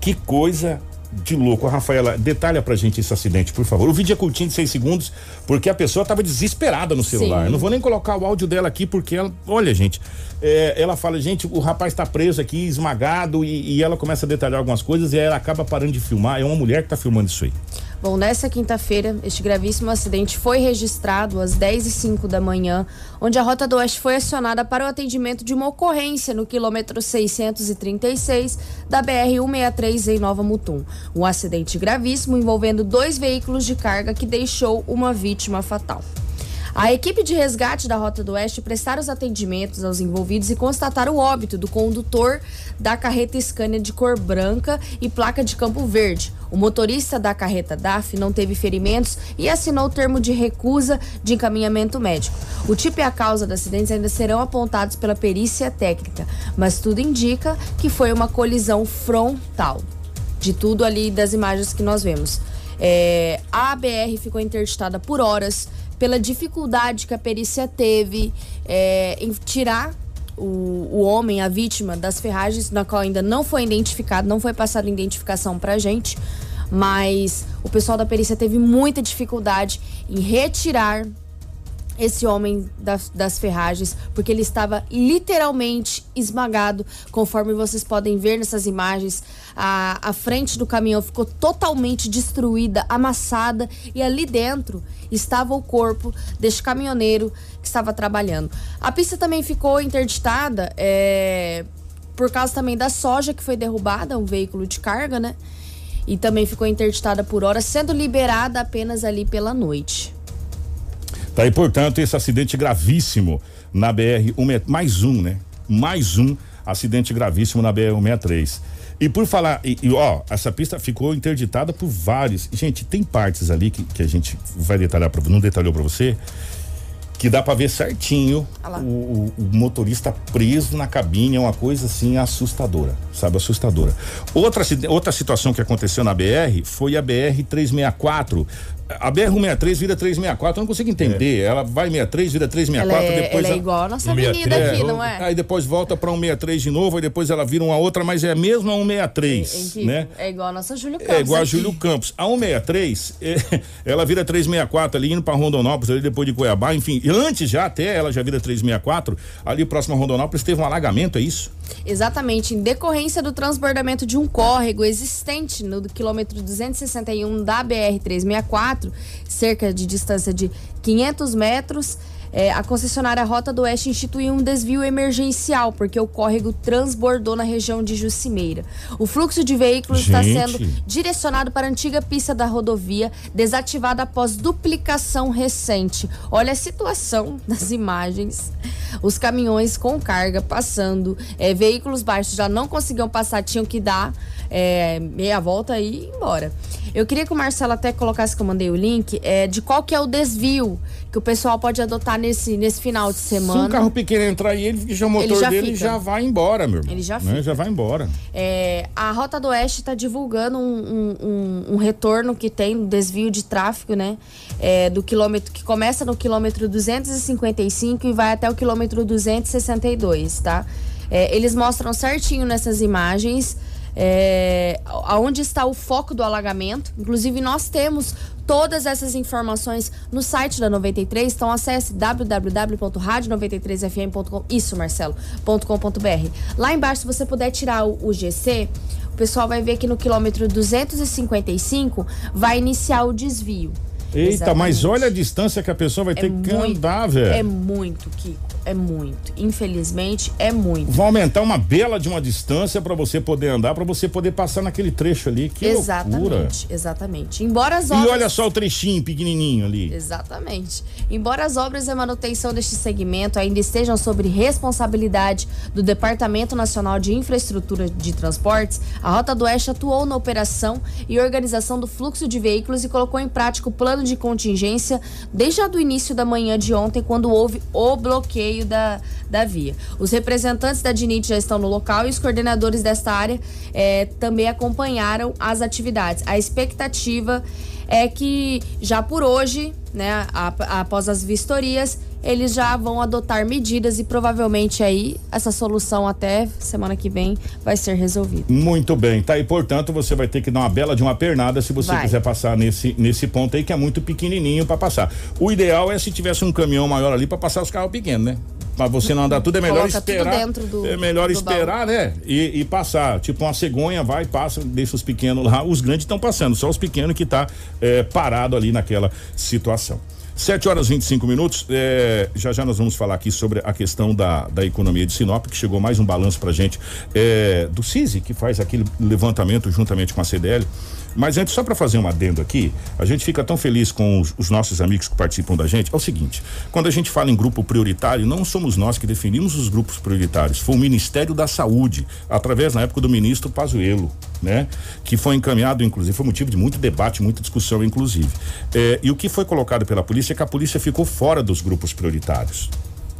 Que coisa de louco. A Rafaela, detalha pra gente esse acidente, por favor. O vídeo é curtinho de seis segundos, porque a pessoa tava desesperada no celular.
Sim.
Não vou nem colocar o áudio dela aqui, porque ela. Olha, gente. é, ela fala, gente, o rapaz tá preso aqui, esmagado, e, e ela começa a detalhar algumas coisas e aí ela acaba parando de filmar. É uma mulher que tá filmando isso aí.
Bom, nessa quinta-feira, este gravíssimo acidente foi registrado às 10 e 05 da manhã, onde a Rota do Oeste foi acionada para o atendimento de uma ocorrência no quilômetro 636 da BR-163 em Nova Mutum. Um acidente gravíssimo envolvendo dois veículos de carga que deixou uma vítima fatal. A equipe de resgate da Rota do Oeste prestaram os atendimentos aos envolvidos e constataram o óbito do condutor da carreta Scania de cor branca e placa de Campo Verde. O motorista da carreta DAF não teve ferimentos e assinou o termo de recusa de encaminhamento médico. O tipo e a causa do acidente ainda serão apontados pela perícia técnica, mas tudo indica que foi uma colisão frontal. De tudo ali das imagens que nós vemos. É, a BR ficou interditada por horas pela dificuldade que a perícia teve é, em tirar o, o homem, a vítima, das ferragens, na qual ainda não foi identificado, não foi passada identificação pra gente, mas o pessoal da perícia teve muita dificuldade em retirar esse homem das, das ferragens, porque ele estava literalmente esmagado, conforme vocês podem ver nessas imagens. A, a frente do caminhão ficou totalmente destruída, amassada, e ali dentro estava o corpo deste caminhoneiro que estava trabalhando. A pista também ficou interditada é, por causa também da soja que foi derrubada, um veículo de carga, né? E também ficou interditada por hora, sendo liberada apenas ali pela noite.
Tá aí, portanto, esse acidente gravíssimo na BR 163, mais um, né? Mais um acidente gravíssimo na BR 163. E por falar, e, e, ó, essa pista ficou interditada por vários. Gente, tem partes ali que, que a gente vai detalhar, pra, não detalhou para você, que dá para ver certinho o, o, o, motorista preso na cabine, é uma coisa assim assustadora, sabe, assustadora. Outra, outra situação que aconteceu na BR foi a BR 364. A BR 163 vira 364, eu não consigo entender. É. Ela vai 63, vira 364,
ela é,
depois
ela é igual a nossa avenida aqui, não é?
Aí depois volta para 163 de novo, aí depois ela vira uma outra, mas é a mesma 163,
é,
né?
É igual a nossa Júlio Campos.
É igual a
aqui.
Júlio Campos. A 163, é, ela vira 364 ali indo para Rondonópolis, ali depois de Cuiabá, enfim. E antes já até ela já vira 364, ali próximo a Rondonópolis teve um alagamento, é isso?
Exatamente, em decorrência do transbordamento de um córrego existente no quilômetro 261 da BR 364, cerca de distância de 500 metros. É, a concessionária Rota do Oeste instituiu um desvio emergencial, porque o córrego transbordou na região de Jucimeira. O fluxo de veículos está sendo direcionado para a antiga pista da rodovia, desativada após duplicação recente. Olha a situação das imagens. Os caminhões com carga passando, é, veículos baixos já não conseguiam passar, tinham que dar é, meia volta e ir embora. Eu queria que o Marcelo até colocasse que eu mandei o link é, de qual que é o desvio que o pessoal pode adotar nesse, nesse final de semana.
Se um carro pequeno entrar aí, ele já o motor
Ele já
dele
fica.
já vai embora, meu irmão.
Ele já
né?
fica.
Já vai embora.
É, a Rota do Oeste está divulgando um, um- um- um retorno que tem, um desvio de tráfego, né? É, do quilômetro que começa no quilômetro 255 e vai até o quilômetro 262, tá? É, eles mostram certinho nessas imagens é, aonde está o foco do alagamento. Inclusive, nós temos todas essas informações no site da 93. Então, acesse www.radio93fm.com. Isso, Marcelo. .com.br. Lá embaixo, se você puder tirar o, o GC, o pessoal vai ver que no quilômetro 255 vai iniciar o desvio.
Eita, mas
Exatamente.
olha a distância que a pessoa vai ter que andar, velho.
É muito, Kiko. É muito. Infelizmente, é muito.
Vai aumentar uma bela de uma distância para você poder andar, para você poder passar naquele trecho ali. Que loucura.
exatamente, exatamente. Embora as
E
obras.
olha só o trechinho pequenininho ali.
Exatamente. Embora as obras e a manutenção deste segmento ainda estejam sob responsabilidade do Departamento Nacional de Infraestrutura de Transportes, a Rota do Oeste atuou na operação e organização do fluxo de veículos e colocou em prática o plano de contingência desde o início da manhã de ontem, quando houve o bloqueio meio da, da via. Os representantes da DINIT já estão no local e os coordenadores desta área é, também acompanharam as atividades. A expectativa é que já por hoje, né, após as vistorias, eles já vão adotar medidas e provavelmente aí essa solução até semana que vem vai ser resolvida.
Muito bem, tá? E portanto você vai ter que dar uma bela de uma pernada se você vai. quiser passar nesse, nesse ponto aí que é muito pequenininho para passar. O ideal é se tivesse um caminhão maior ali para passar os carros pequenos, né? Pra você não andar tudo, é melhor Coloca esperar. Do, é melhor esperar, baú. né? E, e, passar. Tipo uma cegonha, vai, passa, deixa os pequenos lá. Os grandes estão passando, só os pequenos que tá é, parado ali naquela situação. 7 horas e 25 minutos. É, já já nós vamos falar aqui sobre a questão da, da economia de Sinop, que chegou mais um balanço pra gente é, do CISI, que faz aquele levantamento juntamente com a CDL. Mas antes, só para fazer um adendo aqui, a gente fica tão feliz com os, os, nossos amigos que participam da gente. É o seguinte: quando a gente fala em grupo prioritário, não somos nós que definimos os grupos prioritários, foi o Ministério da Saúde, através na época do ministro Pazuello, né? Que foi encaminhado, inclusive, foi motivo de muito debate, muita discussão, inclusive. É, e o que foi colocado pela polícia é que a polícia ficou fora dos grupos prioritários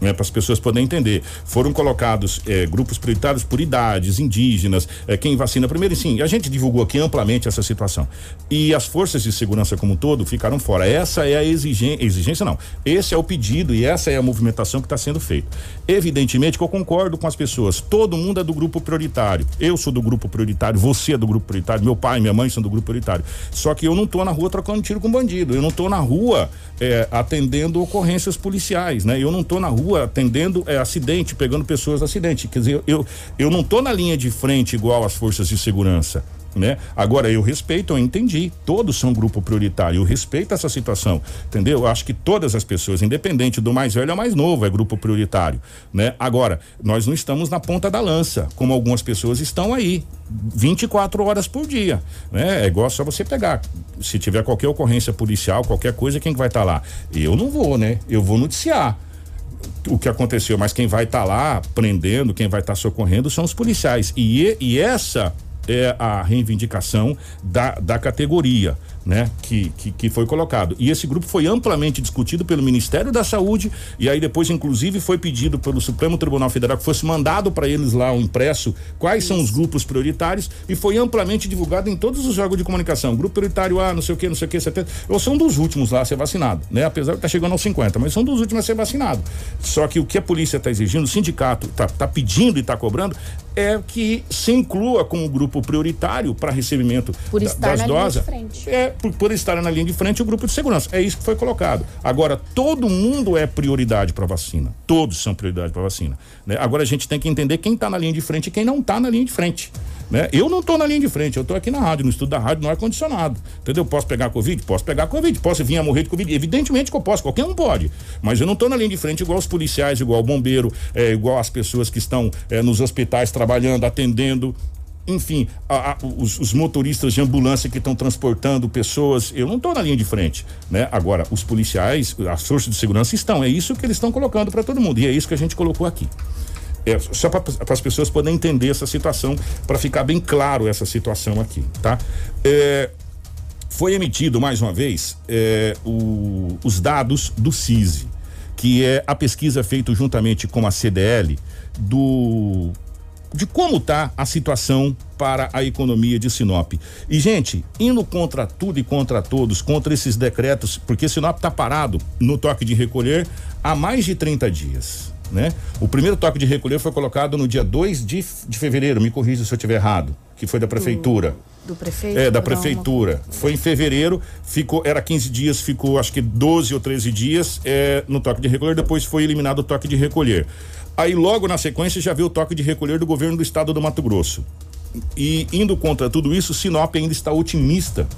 né, para as pessoas poderem entender. Foram colocados é, grupos prioritários por idades, indígenas, é, quem vacina primeiro, e sim, a gente divulgou aqui amplamente essa situação. E as forças de segurança como um todo ficaram fora. Essa é a exigência, exigência não. Esse é o pedido e essa é a movimentação que está sendo feita. Evidentemente que eu concordo com as pessoas. Todo mundo é do grupo prioritário. Eu sou do grupo prioritário, você é do grupo prioritário, meu pai, minha mãe são do grupo prioritário. Só que eu não estou na rua trocando tiro com bandido. Eu não estou na rua é, atendendo ocorrências policiais, né? Eu não estou na rua rua atendendo é, acidente, pegando pessoas acidente. Quer dizer, eu, eu não tô na linha de frente igual as forças de segurança. Né? Agora eu respeito, eu entendi. Todos são grupo prioritário. Eu respeito essa situação, entendeu? Eu acho que todas as pessoas, independente do mais velho ao mais novo, é grupo prioritário, né? Agora, nós não estamos na ponta da lança, como algumas pessoas estão aí, 24 horas por dia, né? É igual só você pegar. Se tiver qualquer ocorrência policial, qualquer coisa, quem que vai estar tá lá? Eu não vou, né? Eu vou noticiar o que aconteceu, mas quem vai estar tá lá prendendo, quem vai estar tá socorrendo são os policiais. E, e essa é a reivindicação da, da categoria né, que, que, que, foi colocado. E esse grupo foi amplamente discutido pelo Ministério da Saúde e aí depois, inclusive, foi pedido pelo Supremo Tribunal Federal que fosse mandado para eles lá um impresso quais Isso. são os grupos prioritários e foi amplamente divulgado em todos os órgãos de comunicação. Grupo prioritário A, não sei o que, não sei o que, 70. Eu sou um dos últimos lá a ser vacinado, né? Apesar de estar tá chegando aos 50, mas são dos últimos a ser vacinado. Só que o que a polícia está exigindo, o sindicato está tá pedindo e está cobrando é que se inclua como grupo prioritário para recebimento
Por
da, das doses.
É,
por, por estar na linha de frente o grupo de segurança. É isso que foi colocado. Agora, todo mundo é prioridade para vacina. Todos são prioridade para vacina. Né? Agora a gente tem que entender quem está na linha de frente e quem não está na linha de frente. Né? Eu não estou na linha de frente, eu estou aqui na rádio, no estudo da rádio, no ar-condicionado. Entendeu? Posso pegar Covid? Posso pegar Covid. Posso vir a morrer de Covid? Evidentemente que eu posso, qualquer um pode. Mas eu não estou na linha de frente igual os policiais, igual o bombeiro, é, igual as pessoas que estão é, nos hospitais trabalhando, atendendo enfim, a, a, os, os, motoristas de ambulância que estão transportando pessoas, eu não estou na linha de frente, né? Agora, os policiais, as forças de segurança estão, é isso que eles estão colocando para todo mundo e é isso que a gente colocou aqui. É, só para as pessoas poderem entender essa situação, para ficar bem claro essa situação aqui, tá? É, foi emitido mais uma vez é, o, os dados do CISI, que é a pesquisa feita juntamente com a CDL do de como está a situação para a economia de Sinop. E, gente, indo contra tudo e contra todos, contra esses decretos, porque Sinop está parado no toque de recolher há mais de 30 dias. Né? O primeiro toque de recolher foi colocado no dia 2 de, de fevereiro, me corrija se eu estiver errado, que foi da prefeitura.
Do, do prefeito?
É, da prefeitura. Uma... Foi em fevereiro, ficou, era 15 dias, ficou acho que 12 ou 13 dias é, no toque de recolher, depois foi eliminado o toque de recolher. Aí logo na sequência já veio o toque de recolher do governo do estado do Mato Grosso. E indo contra tudo isso, Sinop ainda está otimista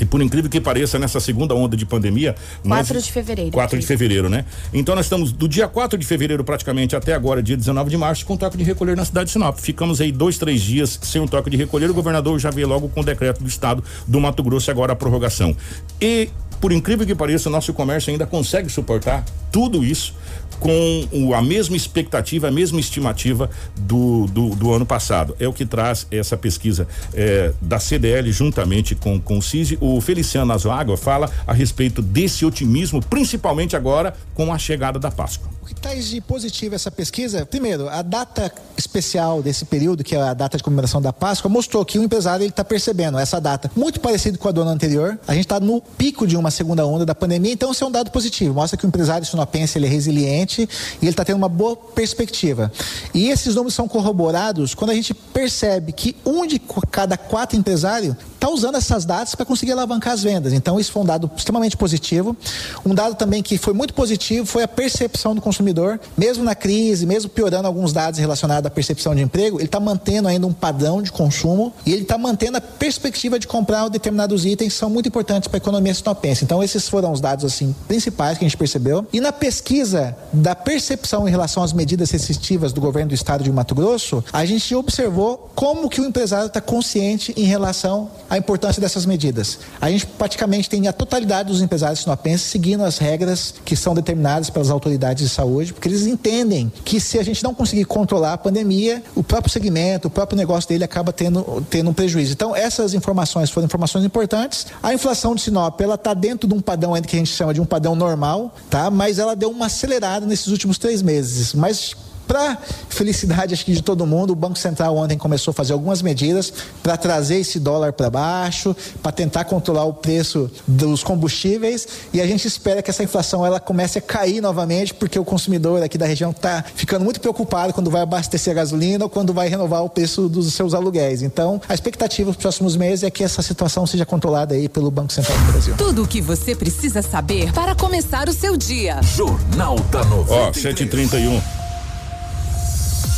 e por incrível que pareça, nessa segunda onda de pandemia.
4 de fevereiro.
4 de fevereiro, né? Então nós estamos do dia 4 de fevereiro praticamente até agora, dia 19 de março, com toque de recolher na cidade de Sinop. Ficamos aí dois, três dias sem um toque de recolher. O governador já veio logo com o decreto do estado do Mato Grosso agora a prorrogação. E por incrível que pareça, o nosso comércio ainda consegue suportar tudo isso com o, a mesma expectativa, a mesma estimativa do, do, do, ano passado. É o que traz essa pesquisa é, da CDL juntamente com, com o CISI. O Feliciano Azuágua fala a respeito desse otimismo, principalmente agora com a chegada da Páscoa.
O que traz de positivo essa pesquisa? Primeiro, a data especial desse período, que é a data de comemoração da Páscoa, mostrou que o empresário está percebendo essa data muito parecido com a do ano anterior. A gente está no pico de uma segunda onda da pandemia, então isso é um dado positivo. Mostra que o empresário sinopense ele é resiliente e ele está tendo uma boa perspectiva. E esses números são corroborados quando a gente percebe que um de cada quatro empresários está usando essas datas para conseguir alavancar as vendas. Então, isso foi um dado extremamente positivo. Um dado também que foi muito positivo foi a percepção do consumidor, mesmo na crise, mesmo piorando alguns dados relacionados à percepção de emprego, ele está mantendo ainda um padrão de consumo e ele está mantendo a perspectiva de comprar determinados itens que são muito importantes para a economia sinopense. Então, esses foram os dados assim principais que a gente percebeu. E na pesquisa da percepção em relação às medidas restritivas do governo do estado de Mato Grosso, a gente observou como que o empresário está consciente em relação a importância dessas medidas. A gente praticamente tem a totalidade dos empresários sinopenses seguindo as regras que são determinadas pelas autoridades de saúde, porque eles entendem que se a gente não conseguir controlar a pandemia, o próprio segmento, o próprio negócio dele acaba tendo, tendo um prejuízo. Então, essas informações foram informações importantes. A inflação de Sinop, ela está dentro de um padrão ainda que a gente chama de um padrão normal, tá? Mas ela deu uma acelerada nesses últimos três meses. Mas para felicidade, acho que de todo mundo, o Banco Central ontem começou a fazer algumas medidas para trazer esse dólar para baixo, para tentar controlar o preço dos combustíveis e a gente espera que essa inflação ela comece a cair novamente, porque o consumidor aqui da região está ficando muito preocupado quando vai abastecer a gasolina ou quando vai renovar o preço dos seus aluguéis. Então, a expectativa para os próximos meses é que essa situação seja controlada aí pelo Banco Central do Brasil.
Tudo o que você precisa saber para começar o seu dia.
Jornal da 93.
Ó, 7h31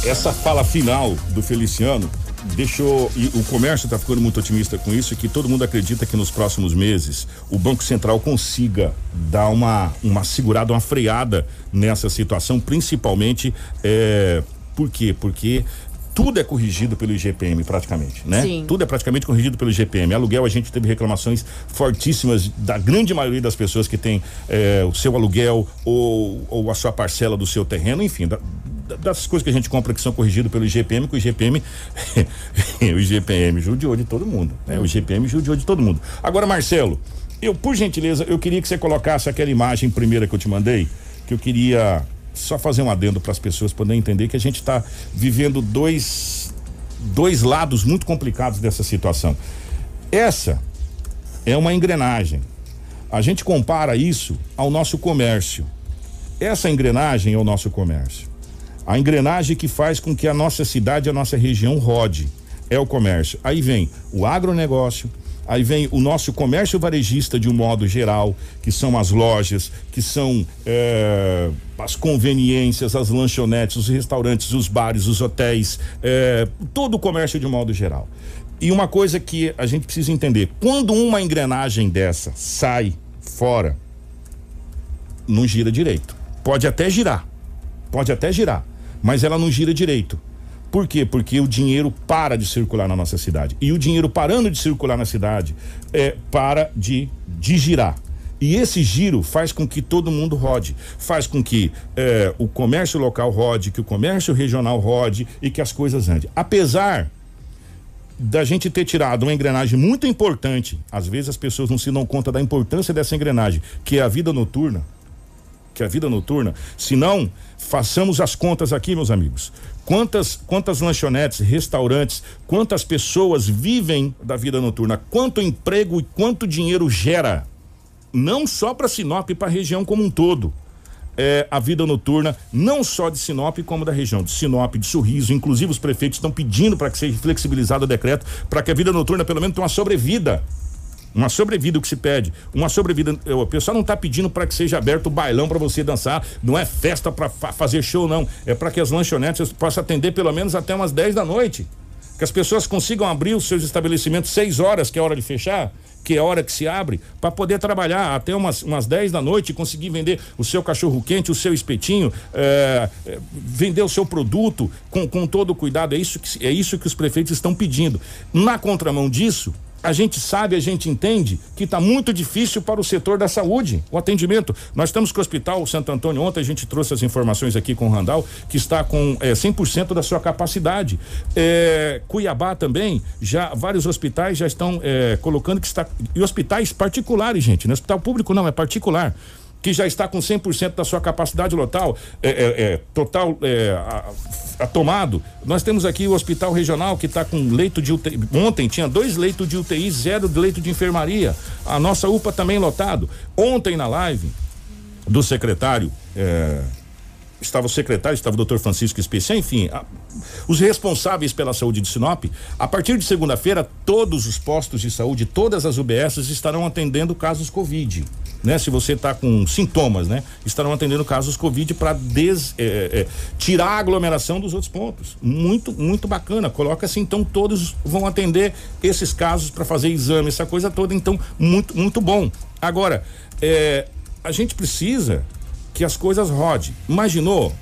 essa fala final do Feliciano deixou e o comércio está ficando muito otimista com isso que todo mundo acredita que nos próximos meses o Banco Central consiga dar uma uma segurada, uma freada nessa situação, principalmente é, por quê? Porque tudo é corrigido pelo IGPM praticamente, né? Sim. Tudo é praticamente corrigido pelo IGPM. Aluguel a gente teve reclamações fortíssimas da grande maioria das pessoas que tem é, o seu aluguel ou, ou a sua parcela do seu terreno, enfim, da, das coisas que a gente compra que são corrigidas pelo IGPM, que o IGPM o IGPM judiou de todo mundo, né? O IGPM judiou de todo mundo. Agora, Marcelo, eu por gentileza, eu queria que você colocasse aquela imagem primeira que eu te mandei, que eu queria só fazer um adendo para as pessoas poderem entender que a gente está vivendo dois, dois lados muito complicados dessa situação. Essa é uma engrenagem. A gente compara isso ao nosso comércio. Essa engrenagem é o nosso comércio. A engrenagem que faz com que a nossa cidade, a nossa região rode é o comércio. Aí vem o agronegócio, Aí vem o nosso comércio varejista de um modo geral, que são as lojas, que são é, as conveniências, as lanchonetes, os restaurantes, os bares, os hotéis, é, todo o comércio de um modo geral. E uma coisa que a gente precisa entender: quando uma engrenagem dessa sai fora, não gira direito. Pode até girar, pode até girar, mas ela não gira direito. Por quê? Porque o dinheiro para de circular na nossa cidade. E o dinheiro parando de circular na cidade, é, para de, de girar. E esse giro faz com que todo mundo rode, faz com que é, o comércio local rode, que o comércio regional rode e que as coisas andem. Apesar da gente ter tirado uma engrenagem muito importante, às vezes as pessoas não se dão conta da importância dessa engrenagem, que é a vida noturna. Que a vida noturna. Se não, façamos as contas aqui, meus amigos. Quantas, quantas lanchonetes, restaurantes, quantas pessoas vivem da vida noturna, quanto emprego e quanto dinheiro gera, não só para Sinop e para a região como um todo. É, a vida noturna, não só de Sinop, como da região de Sinop, de Sorriso. Inclusive, os prefeitos estão pedindo para que seja flexibilizado o decreto, para que a vida noturna, pelo menos, tenha uma sobrevida uma sobrevida que se pede, uma sobrevida. O pessoal não está pedindo para que seja aberto o bailão para você dançar, não é festa para fa fazer show não, é para que as lanchonetes possam atender pelo menos até umas 10 da noite. Que as pessoas consigam abrir os seus estabelecimentos 6 horas, que é hora de fechar, que é a hora que se abre, para poder trabalhar até umas, umas 10 da noite conseguir vender o seu cachorro quente, o seu espetinho, é, é, vender o seu produto com, com todo o cuidado. É isso, que, é isso que os prefeitos estão pedindo. Na contramão disso, a gente sabe, a gente entende que está muito difícil para o setor da saúde, o atendimento. Nós estamos com o Hospital Santo Antônio, ontem a gente trouxe as informações aqui com o Randall, que está com é, 100% da sua capacidade. É, Cuiabá também, já vários hospitais já estão é, colocando que está. E hospitais particulares, gente, no hospital público não, é particular que já está com 100% da sua capacidade local, é, é, é total é, a tomado. Nós temos aqui o hospital regional que está com leito de UTI. Ontem tinha dois leitos de UTI, zero de leito de enfermaria. A nossa UPA também lotado. Ontem na live do secretário é, estava o secretário, estava o doutor Francisco Especial, enfim, a, os responsáveis pela saúde de Sinop, a partir de segunda-feira, todos os postos de saúde, todas as UBSs estarão atendendo casos Covid. Né? Se você está com sintomas, né? Estarão atendendo casos Covid para é, é, tirar a aglomeração dos outros pontos. Muito, muito bacana. Coloca assim, então todos vão atender esses casos para fazer exame, essa coisa toda. Então, muito, muito bom. Agora, é, a gente precisa que as coisas rodem. Imaginou?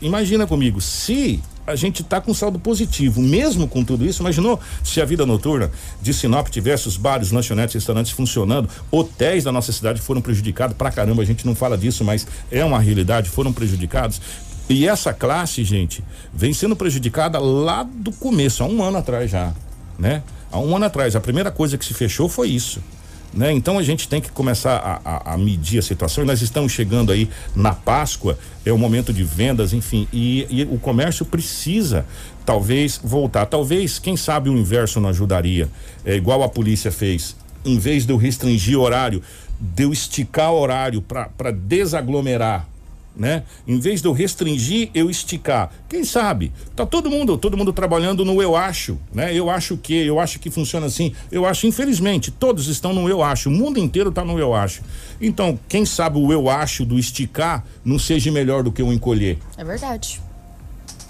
Imagina comigo, se a gente está com saldo positivo, mesmo com tudo isso. Imaginou se a vida noturna de Sinop tivesse os bares, lanchonetes, restaurantes funcionando, hotéis da nossa cidade foram prejudicados pra caramba. A gente não fala disso, mas é uma realidade, foram prejudicados. E essa classe, gente, vem sendo prejudicada lá do começo, há um ano atrás já, né? Há um ano atrás, a primeira coisa que se fechou foi isso. Né? Então a gente tem que começar a, a, a, medir a situação. Nós estamos chegando aí na Páscoa, é o momento de vendas, enfim, e, e, o comércio precisa talvez voltar. Talvez, quem sabe o inverso não ajudaria. É igual a polícia fez. Em vez de eu restringir horário, de eu esticar horário para desaglomerar né? Em vez de eu restringir, eu esticar. Quem sabe? Tá todo mundo, todo mundo trabalhando no eu acho, né? Eu acho que, eu acho que funciona assim. Eu acho, infelizmente, todos estão no eu acho. O mundo inteiro está no eu acho. Então, quem sabe o eu acho do esticar não seja melhor do que o encolher.
É verdade.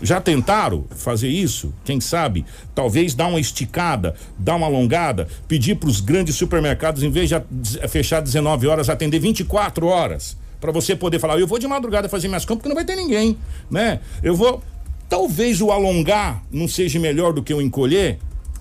Já tentaram fazer isso? Quem sabe? Talvez dar uma esticada, dar uma alongada, pedir para os grandes supermercados, em vez de fechar 19 horas, atender 24 horas para você poder falar, eu vou de madrugada fazer minhas compras porque não vai ter ninguém, né? Eu vou talvez o alongar não seja melhor do que o encolher,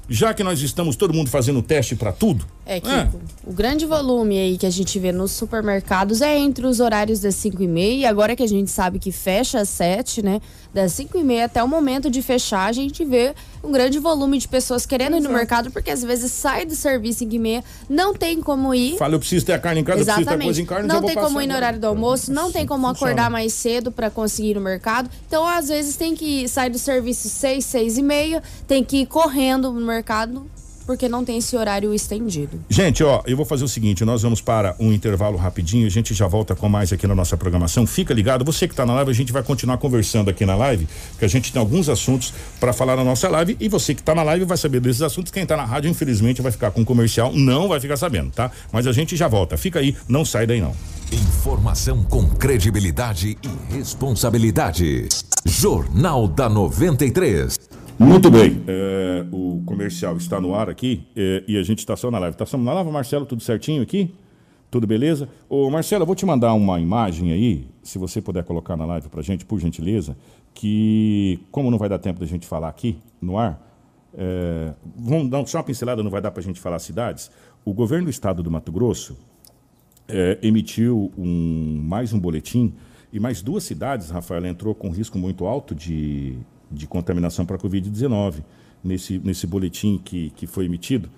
já que nós estamos todo mundo fazendo teste para tudo.
É que é. o grande volume aí que a gente vê nos supermercados é entre os horários das 5 e meia, agora que a gente sabe que fecha às 7, né? Das 5 e meia até o momento de fechar, a gente vê um grande volume de pessoas querendo Exato. ir no mercado, porque às vezes sai do serviço 5 e meia, não tem como ir.
Fala, eu preciso ter a carne em casa,
Exatamente.
eu preciso ter coisa em carne,
Não tem como ir no horário do almoço, não tem como Funciona. acordar mais cedo para conseguir ir no mercado. Então, às vezes, tem que sair do serviço 6, 6 e meia, tem que ir correndo no mercado porque não tem esse horário estendido.
Gente, ó, eu vou fazer o seguinte, nós vamos para um intervalo rapidinho, a gente já volta com mais aqui na nossa programação. Fica ligado, você que está na live, a gente vai continuar conversando aqui na live, porque a gente tem alguns assuntos para falar na nossa live e você que está na live vai saber desses assuntos. Quem está na rádio, infelizmente, vai ficar com comercial, não vai ficar sabendo, tá? Mas a gente já volta. Fica aí, não sai daí não.
Informação com credibilidade e responsabilidade. Jornal da 93.
Muito bem, é, o comercial está no ar aqui é, e a gente está só na live. Está na live, Marcelo, tudo certinho aqui? Tudo beleza? Ô Marcelo, eu vou te mandar uma imagem aí, se você puder colocar na live pra gente, por gentileza, que como não vai dar tempo da gente falar aqui no ar, é, vamos dar só uma pincelada, não vai dar pra gente falar cidades. O governo do estado do Mato Grosso é, emitiu um, mais um boletim e mais duas cidades, Rafael, entrou com risco muito alto de de contaminação para a Covid-19. Nesse, nesse boletim que, que foi emitido,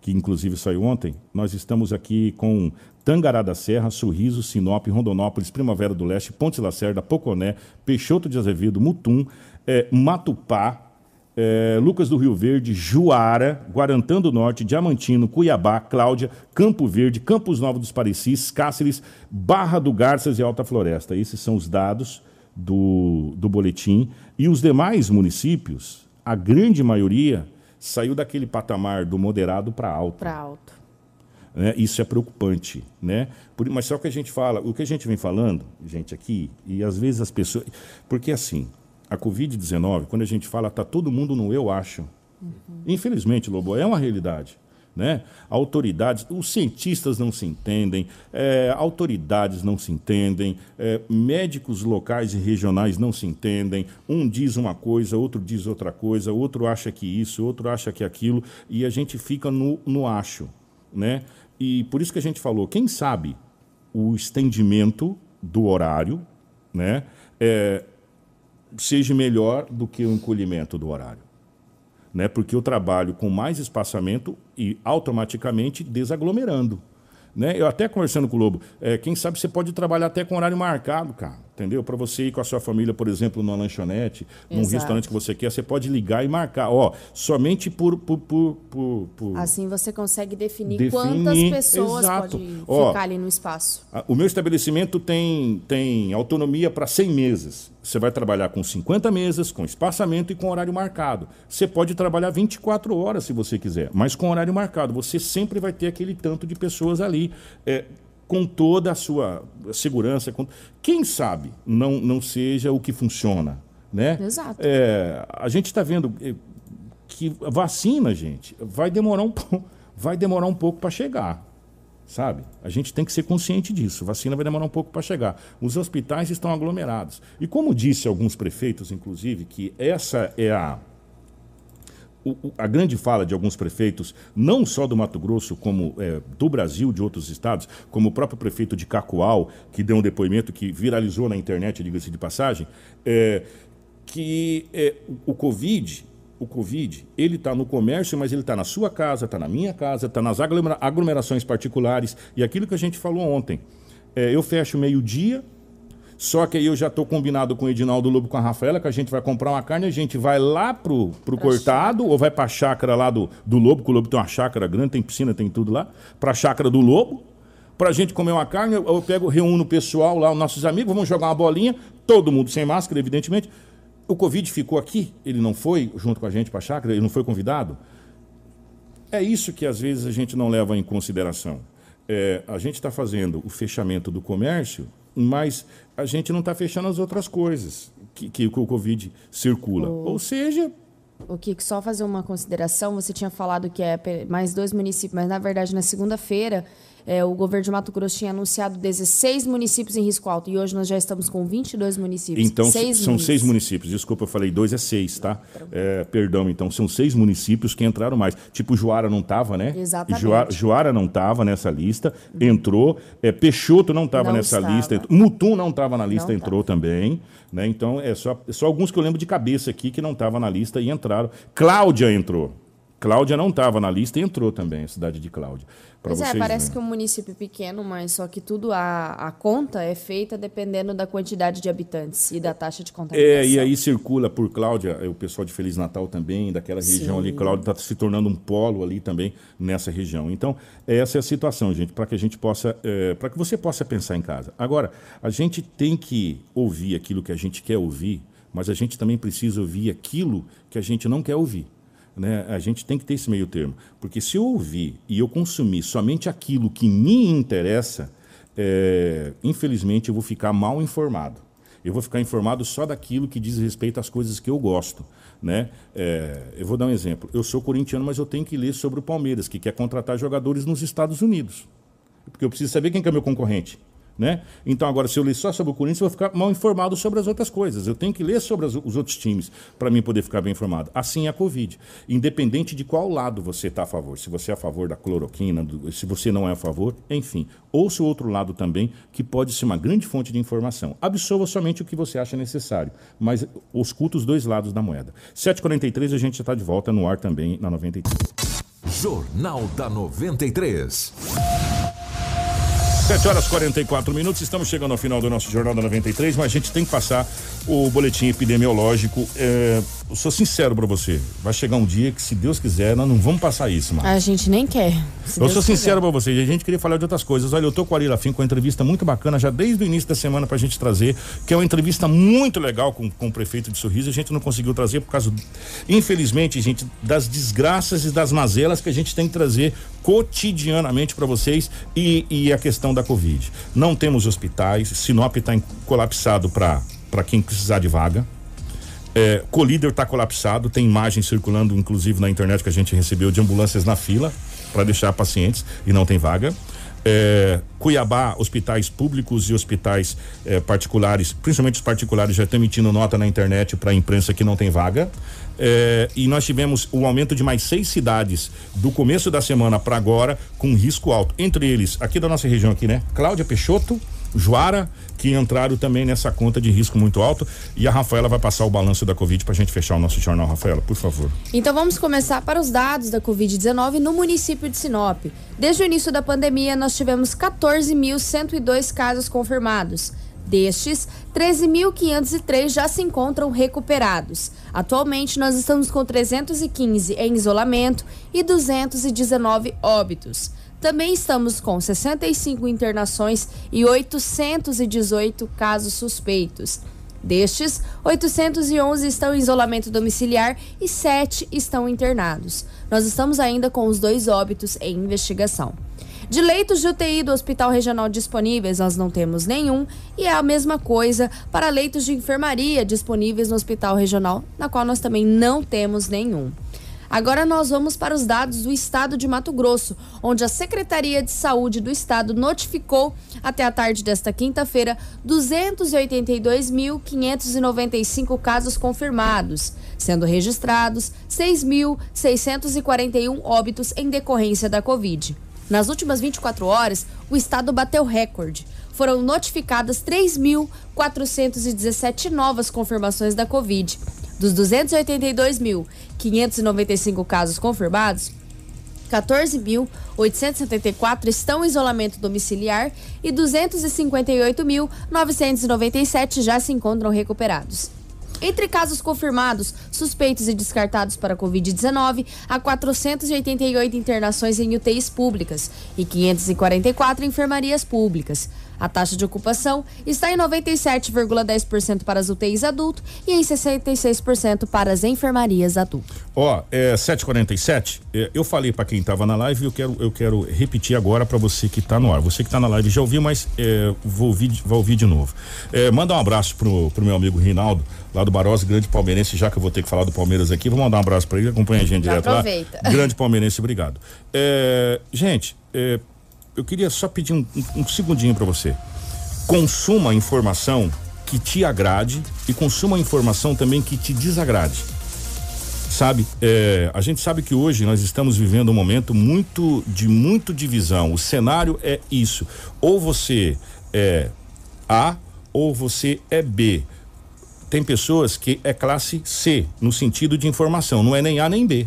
que inclusive saiu ontem, nós estamos aqui com Tangará da Serra, Sorriso, Sinop, Rondonópolis, Primavera do Leste, Ponte Lacerda, Poconé, Peixoto de Azevedo, Mutum, é, Matupá, é, Lucas do Rio Verde, Juara, Guarantã do Norte, Diamantino, Cuiabá, Cláudia, Campo Verde, Campos Novos dos Parecis, Cáceres, Barra do Garças e Alta Floresta. Esses são os dados do, do boletim. E os demais municípios, a grande maioria, saiu daquele patamar do moderado para alto.
Para alto.
Né? Isso é preocupante, né? Por, mas só que a gente fala, o que a gente vem falando, gente, aqui, e às vezes as pessoas. Porque assim, a Covid-19, quando a gente fala, tá todo mundo no eu acho. Uhum. Infelizmente, Lobo, é uma realidade. Né? Autoridades, os cientistas não se entendem, é, autoridades não se entendem, é, médicos locais e regionais não se entendem. Um diz uma coisa, outro diz outra coisa, outro acha que isso, outro acha que aquilo, e a gente fica no, no acho, né? E por isso que a gente falou, quem sabe o estendimento do horário, né? É, seja melhor do que o encolhimento do horário né? Porque eu trabalho com mais espaçamento e automaticamente desaglomerando. Né? Eu até conversando com o Lobo, é, quem sabe você pode trabalhar até com horário marcado, cara entendeu? Para você ir com a sua família, por exemplo, numa lanchonete, num
Exato.
restaurante que você quer, você pode ligar e marcar. Ó, somente por. por, por, por, por-
Assim você consegue definir,
Definir,
quantas pessoas
exato.
podem
Ó,
ficar ali no espaço.
O meu estabelecimento tem, tem autonomia para 100 mesas. Você vai trabalhar com 50 mesas, com espaçamento e com horário marcado. Você pode trabalhar 24 horas se você quiser, mas com horário marcado. Você sempre vai ter aquele tanto de pessoas ali. é, com toda a sua segurança. com- Quem sabe não, não seja o que funciona. Né?
Exato.
É, a gente está vendo eh, que a vacina, gente, vai demorar um, vai demorar um pouco para chegar sabe? A gente tem que ser consciente disso. Vacina vai demorar um pouco para chegar. Os hospitais estão aglomerados. E como disse alguns prefeitos, inclusive, que essa é a o- a grande fala de alguns prefeitos, não só do Mato Grosso, como é, do Brasil, de outros estados, como o próprio prefeito de Cacoal, que deu um depoimento que viralizou na internet, diga-se de passagem, é, que é, o o Covid, o Covid, ele está no comércio, mas ele está na sua casa, está na minha casa, está nas aglomera- aglomerações particulares. E aquilo que a gente falou ontem, é, eu fecho meio-dia, só que aí eu já estou combinado com o Edinaldo Lobo com a Rafaela, que a gente vai comprar uma carne, a gente vai lá pro, pro cortado, ou vai pra chácara lá do, do Lobo, que o Lobo tem uma chácara grande, tem piscina, tem tudo lá, pra chácara do Lobo, pra gente comer uma carne, eu, eu pego, reúno o pessoal lá, os nossos amigos, vamos jogar uma bolinha, todo mundo sem máscara, evidentemente. O Covid ficou aqui, ele não foi junto com a gente pra chácara, ele não foi convidado. É isso que às vezes a gente não leva em consideração. É, a gente está fazendo o fechamento do comércio, mas a gente não está fechando as outras coisas que, que o Covid circula. Ou seja,
O Kiko, só fazer uma consideração, você tinha falado que é mais dois municípios, mas na verdade na segunda-feira é, o governo de Mato Grosso tinha anunciado 16 municípios em risco alto e hoje nós já estamos com 22 municípios.
então
seis
são
munis.
seis municípios. Desculpa, eu falei dois, é seis, tá? É, perdão, então são seis municípios que entraram mais. Tipo, Juara não estava, né?
Exatamente.
Juara, Juara não estava nessa lista, entrou. É, Peixoto não estava nessa
estava.
lista. Mutum não estava na lista,
Não
entrou também. Né? Então, é só, é só alguns que eu lembro de cabeça aqui que não estavam na lista e entraram. Cláudia entrou. Cláudia não estava na lista e entrou também, a cidade de Cláudia.
Pois é, parece
verem.
que é um município pequeno, mas só que tudo a, a conta é feita dependendo da quantidade de habitantes e da taxa de contaminação.
É, e aí circula por Cláudia, é, o pessoal de Feliz Natal também, daquela região
Sim.
ali. Cláudia está se tornando um polo ali também nessa região. Então, essa é a situação, gente, para que a gente possa, para que você possa pensar em casa. Agora, a gente tem que ouvir aquilo que a gente quer ouvir, mas a gente também precisa ouvir aquilo que a gente não quer ouvir. Né? A gente tem que ter esse meio termo. Porque se eu ouvir e eu consumir somente aquilo que me interessa, é, infelizmente eu vou ficar mal informado. Eu vou ficar informado só daquilo que diz respeito às coisas que eu gosto. Né? É, eu vou dar um exemplo. Eu sou corintiano, mas eu tenho que ler sobre o Palmeiras, que quer contratar jogadores nos Estados Unidos. Porque eu preciso saber quem que é meu concorrente. Né? Então, agora, se eu ler só sobre o Corinthians, eu vou ficar mal informado sobre as outras coisas. Eu tenho que ler sobre as- os outros times para mim poder ficar bem informado. Assim é a Covid. Independente de qual lado você está a favor. Se você é a favor da cloroquina, do- se você não é a favor, enfim. Ouça o outro lado também, que pode ser uma grande fonte de informação. Absolva somente o que você acha necessário, mas escuta os dois lados da moeda. 7h43, a gente já está de volta no ar também na 93.
Jornal da 93.
7 horas e 44 minutos, estamos chegando ao final do nosso Jornal da 93, mas a gente tem que passar o boletim epidemiológico. É, eu sou sincero para você, vai chegar um dia que, se Deus quiser, nós não vamos passar isso, mano.
A gente nem quer.
Eu
Deus
sou sincero pra vocês, a gente queria falar de outras coisas. Olha, eu tô com a Arila Fim com uma entrevista muito bacana, já desde o início da semana pra gente trazer, que é uma entrevista muito legal com, com o prefeito de Sorriso. A gente não conseguiu trazer por causa, infelizmente, gente, das desgraças e das mazelas que a gente tem que trazer cotidianamente pra vocês e, e a questão da Covid. Não temos hospitais, Sinop tá em- colapsado pra para quem precisar de vaga. É, Colíder está colapsado, tem imagens circulando, inclusive na internet que a gente recebeu de ambulâncias na fila. para deixar pacientes e não tem vaga. É, Cuiabá, hospitais públicos e hospitais é, particulares, principalmente os particulares, já estão emitindo nota na internet para a imprensa que não tem vaga. É, e nós tivemos o aumento de mais seis cidades do começo da semana para agora com risco alto. Entre eles, aqui da nossa região aqui, né? Cláudia Peixoto, Juara, que entraram também nessa conta de risco muito alto. E a Rafaela vai passar o balanço da Covid para a gente fechar o nosso jornal. Rafaela, por favor.
Então vamos começar para os dados da Covid-19 no município de Sinop. Desde o início da pandemia, nós tivemos 14.102 casos confirmados. Destes, 13.503 já se encontram recuperados. Atualmente, nós estamos com 315 em isolamento e 219 óbitos. Também estamos com 65 internações e 818 casos suspeitos. Destes, 811 estão em isolamento domiciliar e 7 estão internados. Nós estamos ainda com os dois óbitos em investigação. De leitos de UTI do Hospital Regional disponíveis, nós não temos nenhum, e é a mesma coisa para leitos de enfermaria disponíveis no Hospital Regional, na qual nós também não temos nenhum. Agora nós vamos para os dados do estado de Mato Grosso, onde a Secretaria de Saúde do estado notificou até a tarde desta quinta-feira 282.595 casos confirmados, sendo registrados 6.641 óbitos em decorrência da Covid. Nas últimas 24 horas, o estado bateu recorde. Foram notificadas 3.417 novas confirmações da Covid. Dos 282.595 casos confirmados, 14.874 estão em isolamento domiciliar e 258.997 já se encontram recuperados. Entre casos confirmados, suspeitos e descartados para Covid-19, há 488 internações em UTIs públicas e 544 enfermarias públicas. A taxa de ocupação está em 97,10% para as UTIs adulto e em 66% para as enfermarias adulto.
Ó, é 747. É, eu falei para quem estava na live, eu quero eu quero repetir agora para você que está no ar. Você que está na live já ouviu, mas é, vou ouvir vou ouvir de novo. É, manda um abraço pro pro meu amigo Rinaldo lá do Barós, grande palmeirense, já que eu vou ter que falar do Palmeiras aqui, vou mandar um abraço para ele, acompanha a gente já direto aproveita. lá. Grande palmeirense, obrigado. É, gente, é, eu queria só pedir um, um, um segundinho para você. Consuma informação que te agrade e consuma informação também que te desagrade. Sabe, é, a gente sabe que hoje nós estamos vivendo um momento muito de muito divisão. O cenário é isso. Ou você é A ou você é B. Tem pessoas que é classe C no sentido de informação, não é nem A nem B,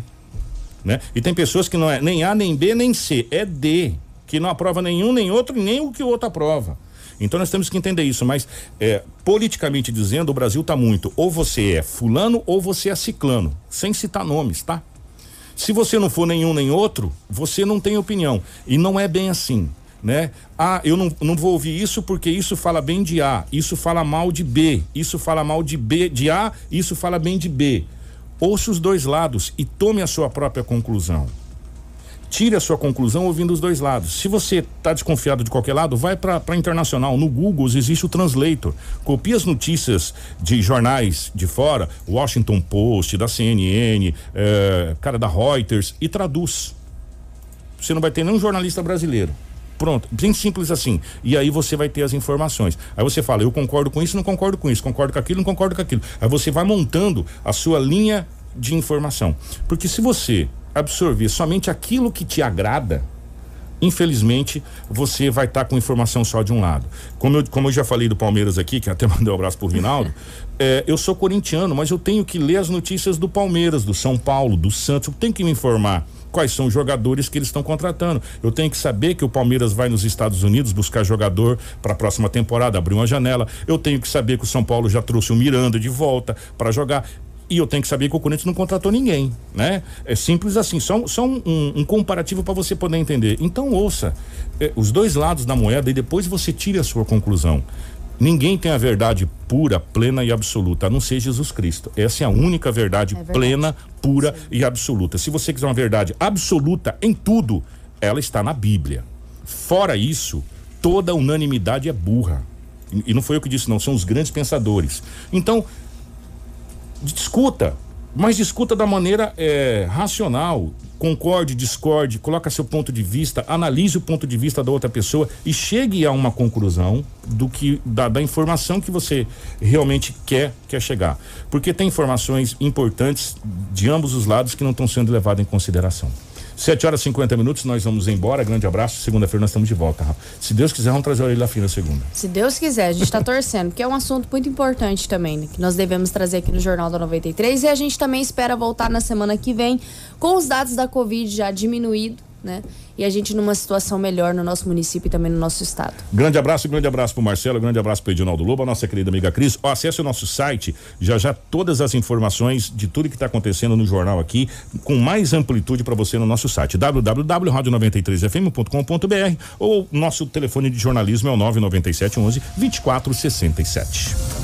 né? E tem pessoas que não é nem A nem B nem C, é D que não aprova nenhum nem outro, nem o que o outro aprova. Então nós temos que entender isso, mas é, politicamente dizendo, o Brasil está muito, ou você é fulano ou você é ciclano, sem citar nomes, tá? Se você não for nenhum nem outro, você não tem opinião. E não é bem assim, né? Ah, eu não, não vou ouvir isso porque isso fala bem de A, isso fala mal de B, isso fala mal de B, de A, isso fala bem de B. Ouça os dois lados e tome a sua própria conclusão tire a sua conclusão ouvindo os dois lados. Se você está desconfiado de qualquer lado, vai para internacional. No Google existe o Translator. Copie as notícias de jornais de fora, Washington Post, da CNN, eh, cara da Reuters e traduz. Você não vai ter nenhum jornalista brasileiro. Pronto, bem simples assim. E aí você vai ter as informações. Aí você fala, eu concordo com isso, não concordo com isso, concordo com aquilo, não concordo com aquilo. Aí você vai montando a sua linha de informação. Porque se você absorver somente aquilo que te agrada, infelizmente você vai estar tá com informação só de um lado. Como eu, como eu já falei do Palmeiras aqui, que até mandei um abraço pro Rinaldo, é, eu sou corintiano, mas eu tenho que ler as notícias do Palmeiras, do São Paulo, do Santos, eu tenho que me informar quais são os jogadores que eles estão contratando. Eu tenho que saber que o Palmeiras vai nos Estados Unidos buscar jogador para a próxima temporada, abrir uma janela. Eu tenho que saber que o São Paulo já trouxe o Miranda de volta para jogar. E eu tenho que saber que o Corinthians não contratou ninguém, né? É simples assim, só, só um, um, um comparativo para você poder entender. Então ouça é, os dois lados da moeda e depois você tire a sua conclusão. Ninguém tem a verdade pura, plena e absoluta, a não ser Jesus Cristo. Essa é a única verdade, é verdade. plena, pura Sim. e absoluta. Se você quiser uma verdade absoluta em tudo, ela está na Bíblia. Fora isso, toda unanimidade é burra. E, e não foi eu que disse, não, são os grandes pensadores. Então, discuta, mas discuta da maneira é, racional. concorde, discorde, coloca seu ponto de vista, analise o ponto de vista da outra pessoa e chegue a uma conclusão do que da, da informação que você realmente quer quer chegar, porque tem informações importantes de ambos os lados que não estão sendo levadas em consideração. 7 horas e 50 minutos, nós vamos embora. Grande abraço. Segunda-feira nós estamos de volta. Se Deus quiser, vamos trazer a orelha fina segunda.
Se Deus quiser, a gente está torcendo, porque é um assunto muito importante também, né, que nós devemos trazer aqui no Jornal da 93. E a gente também espera voltar na semana que vem com os dados da Covid já diminuído, né? e a gente numa situação melhor no nosso município e também no nosso estado.
Grande abraço, grande abraço pro Marcelo, grande abraço pro Edinaldo Lobo, a nossa querida amiga Cris. Ó, acesse o nosso site, já já todas as informações de tudo que está acontecendo no jornal aqui, com mais amplitude para você no nosso site, www.radio93fm.com.br ou nosso telefone de jornalismo é o 997 11 2467.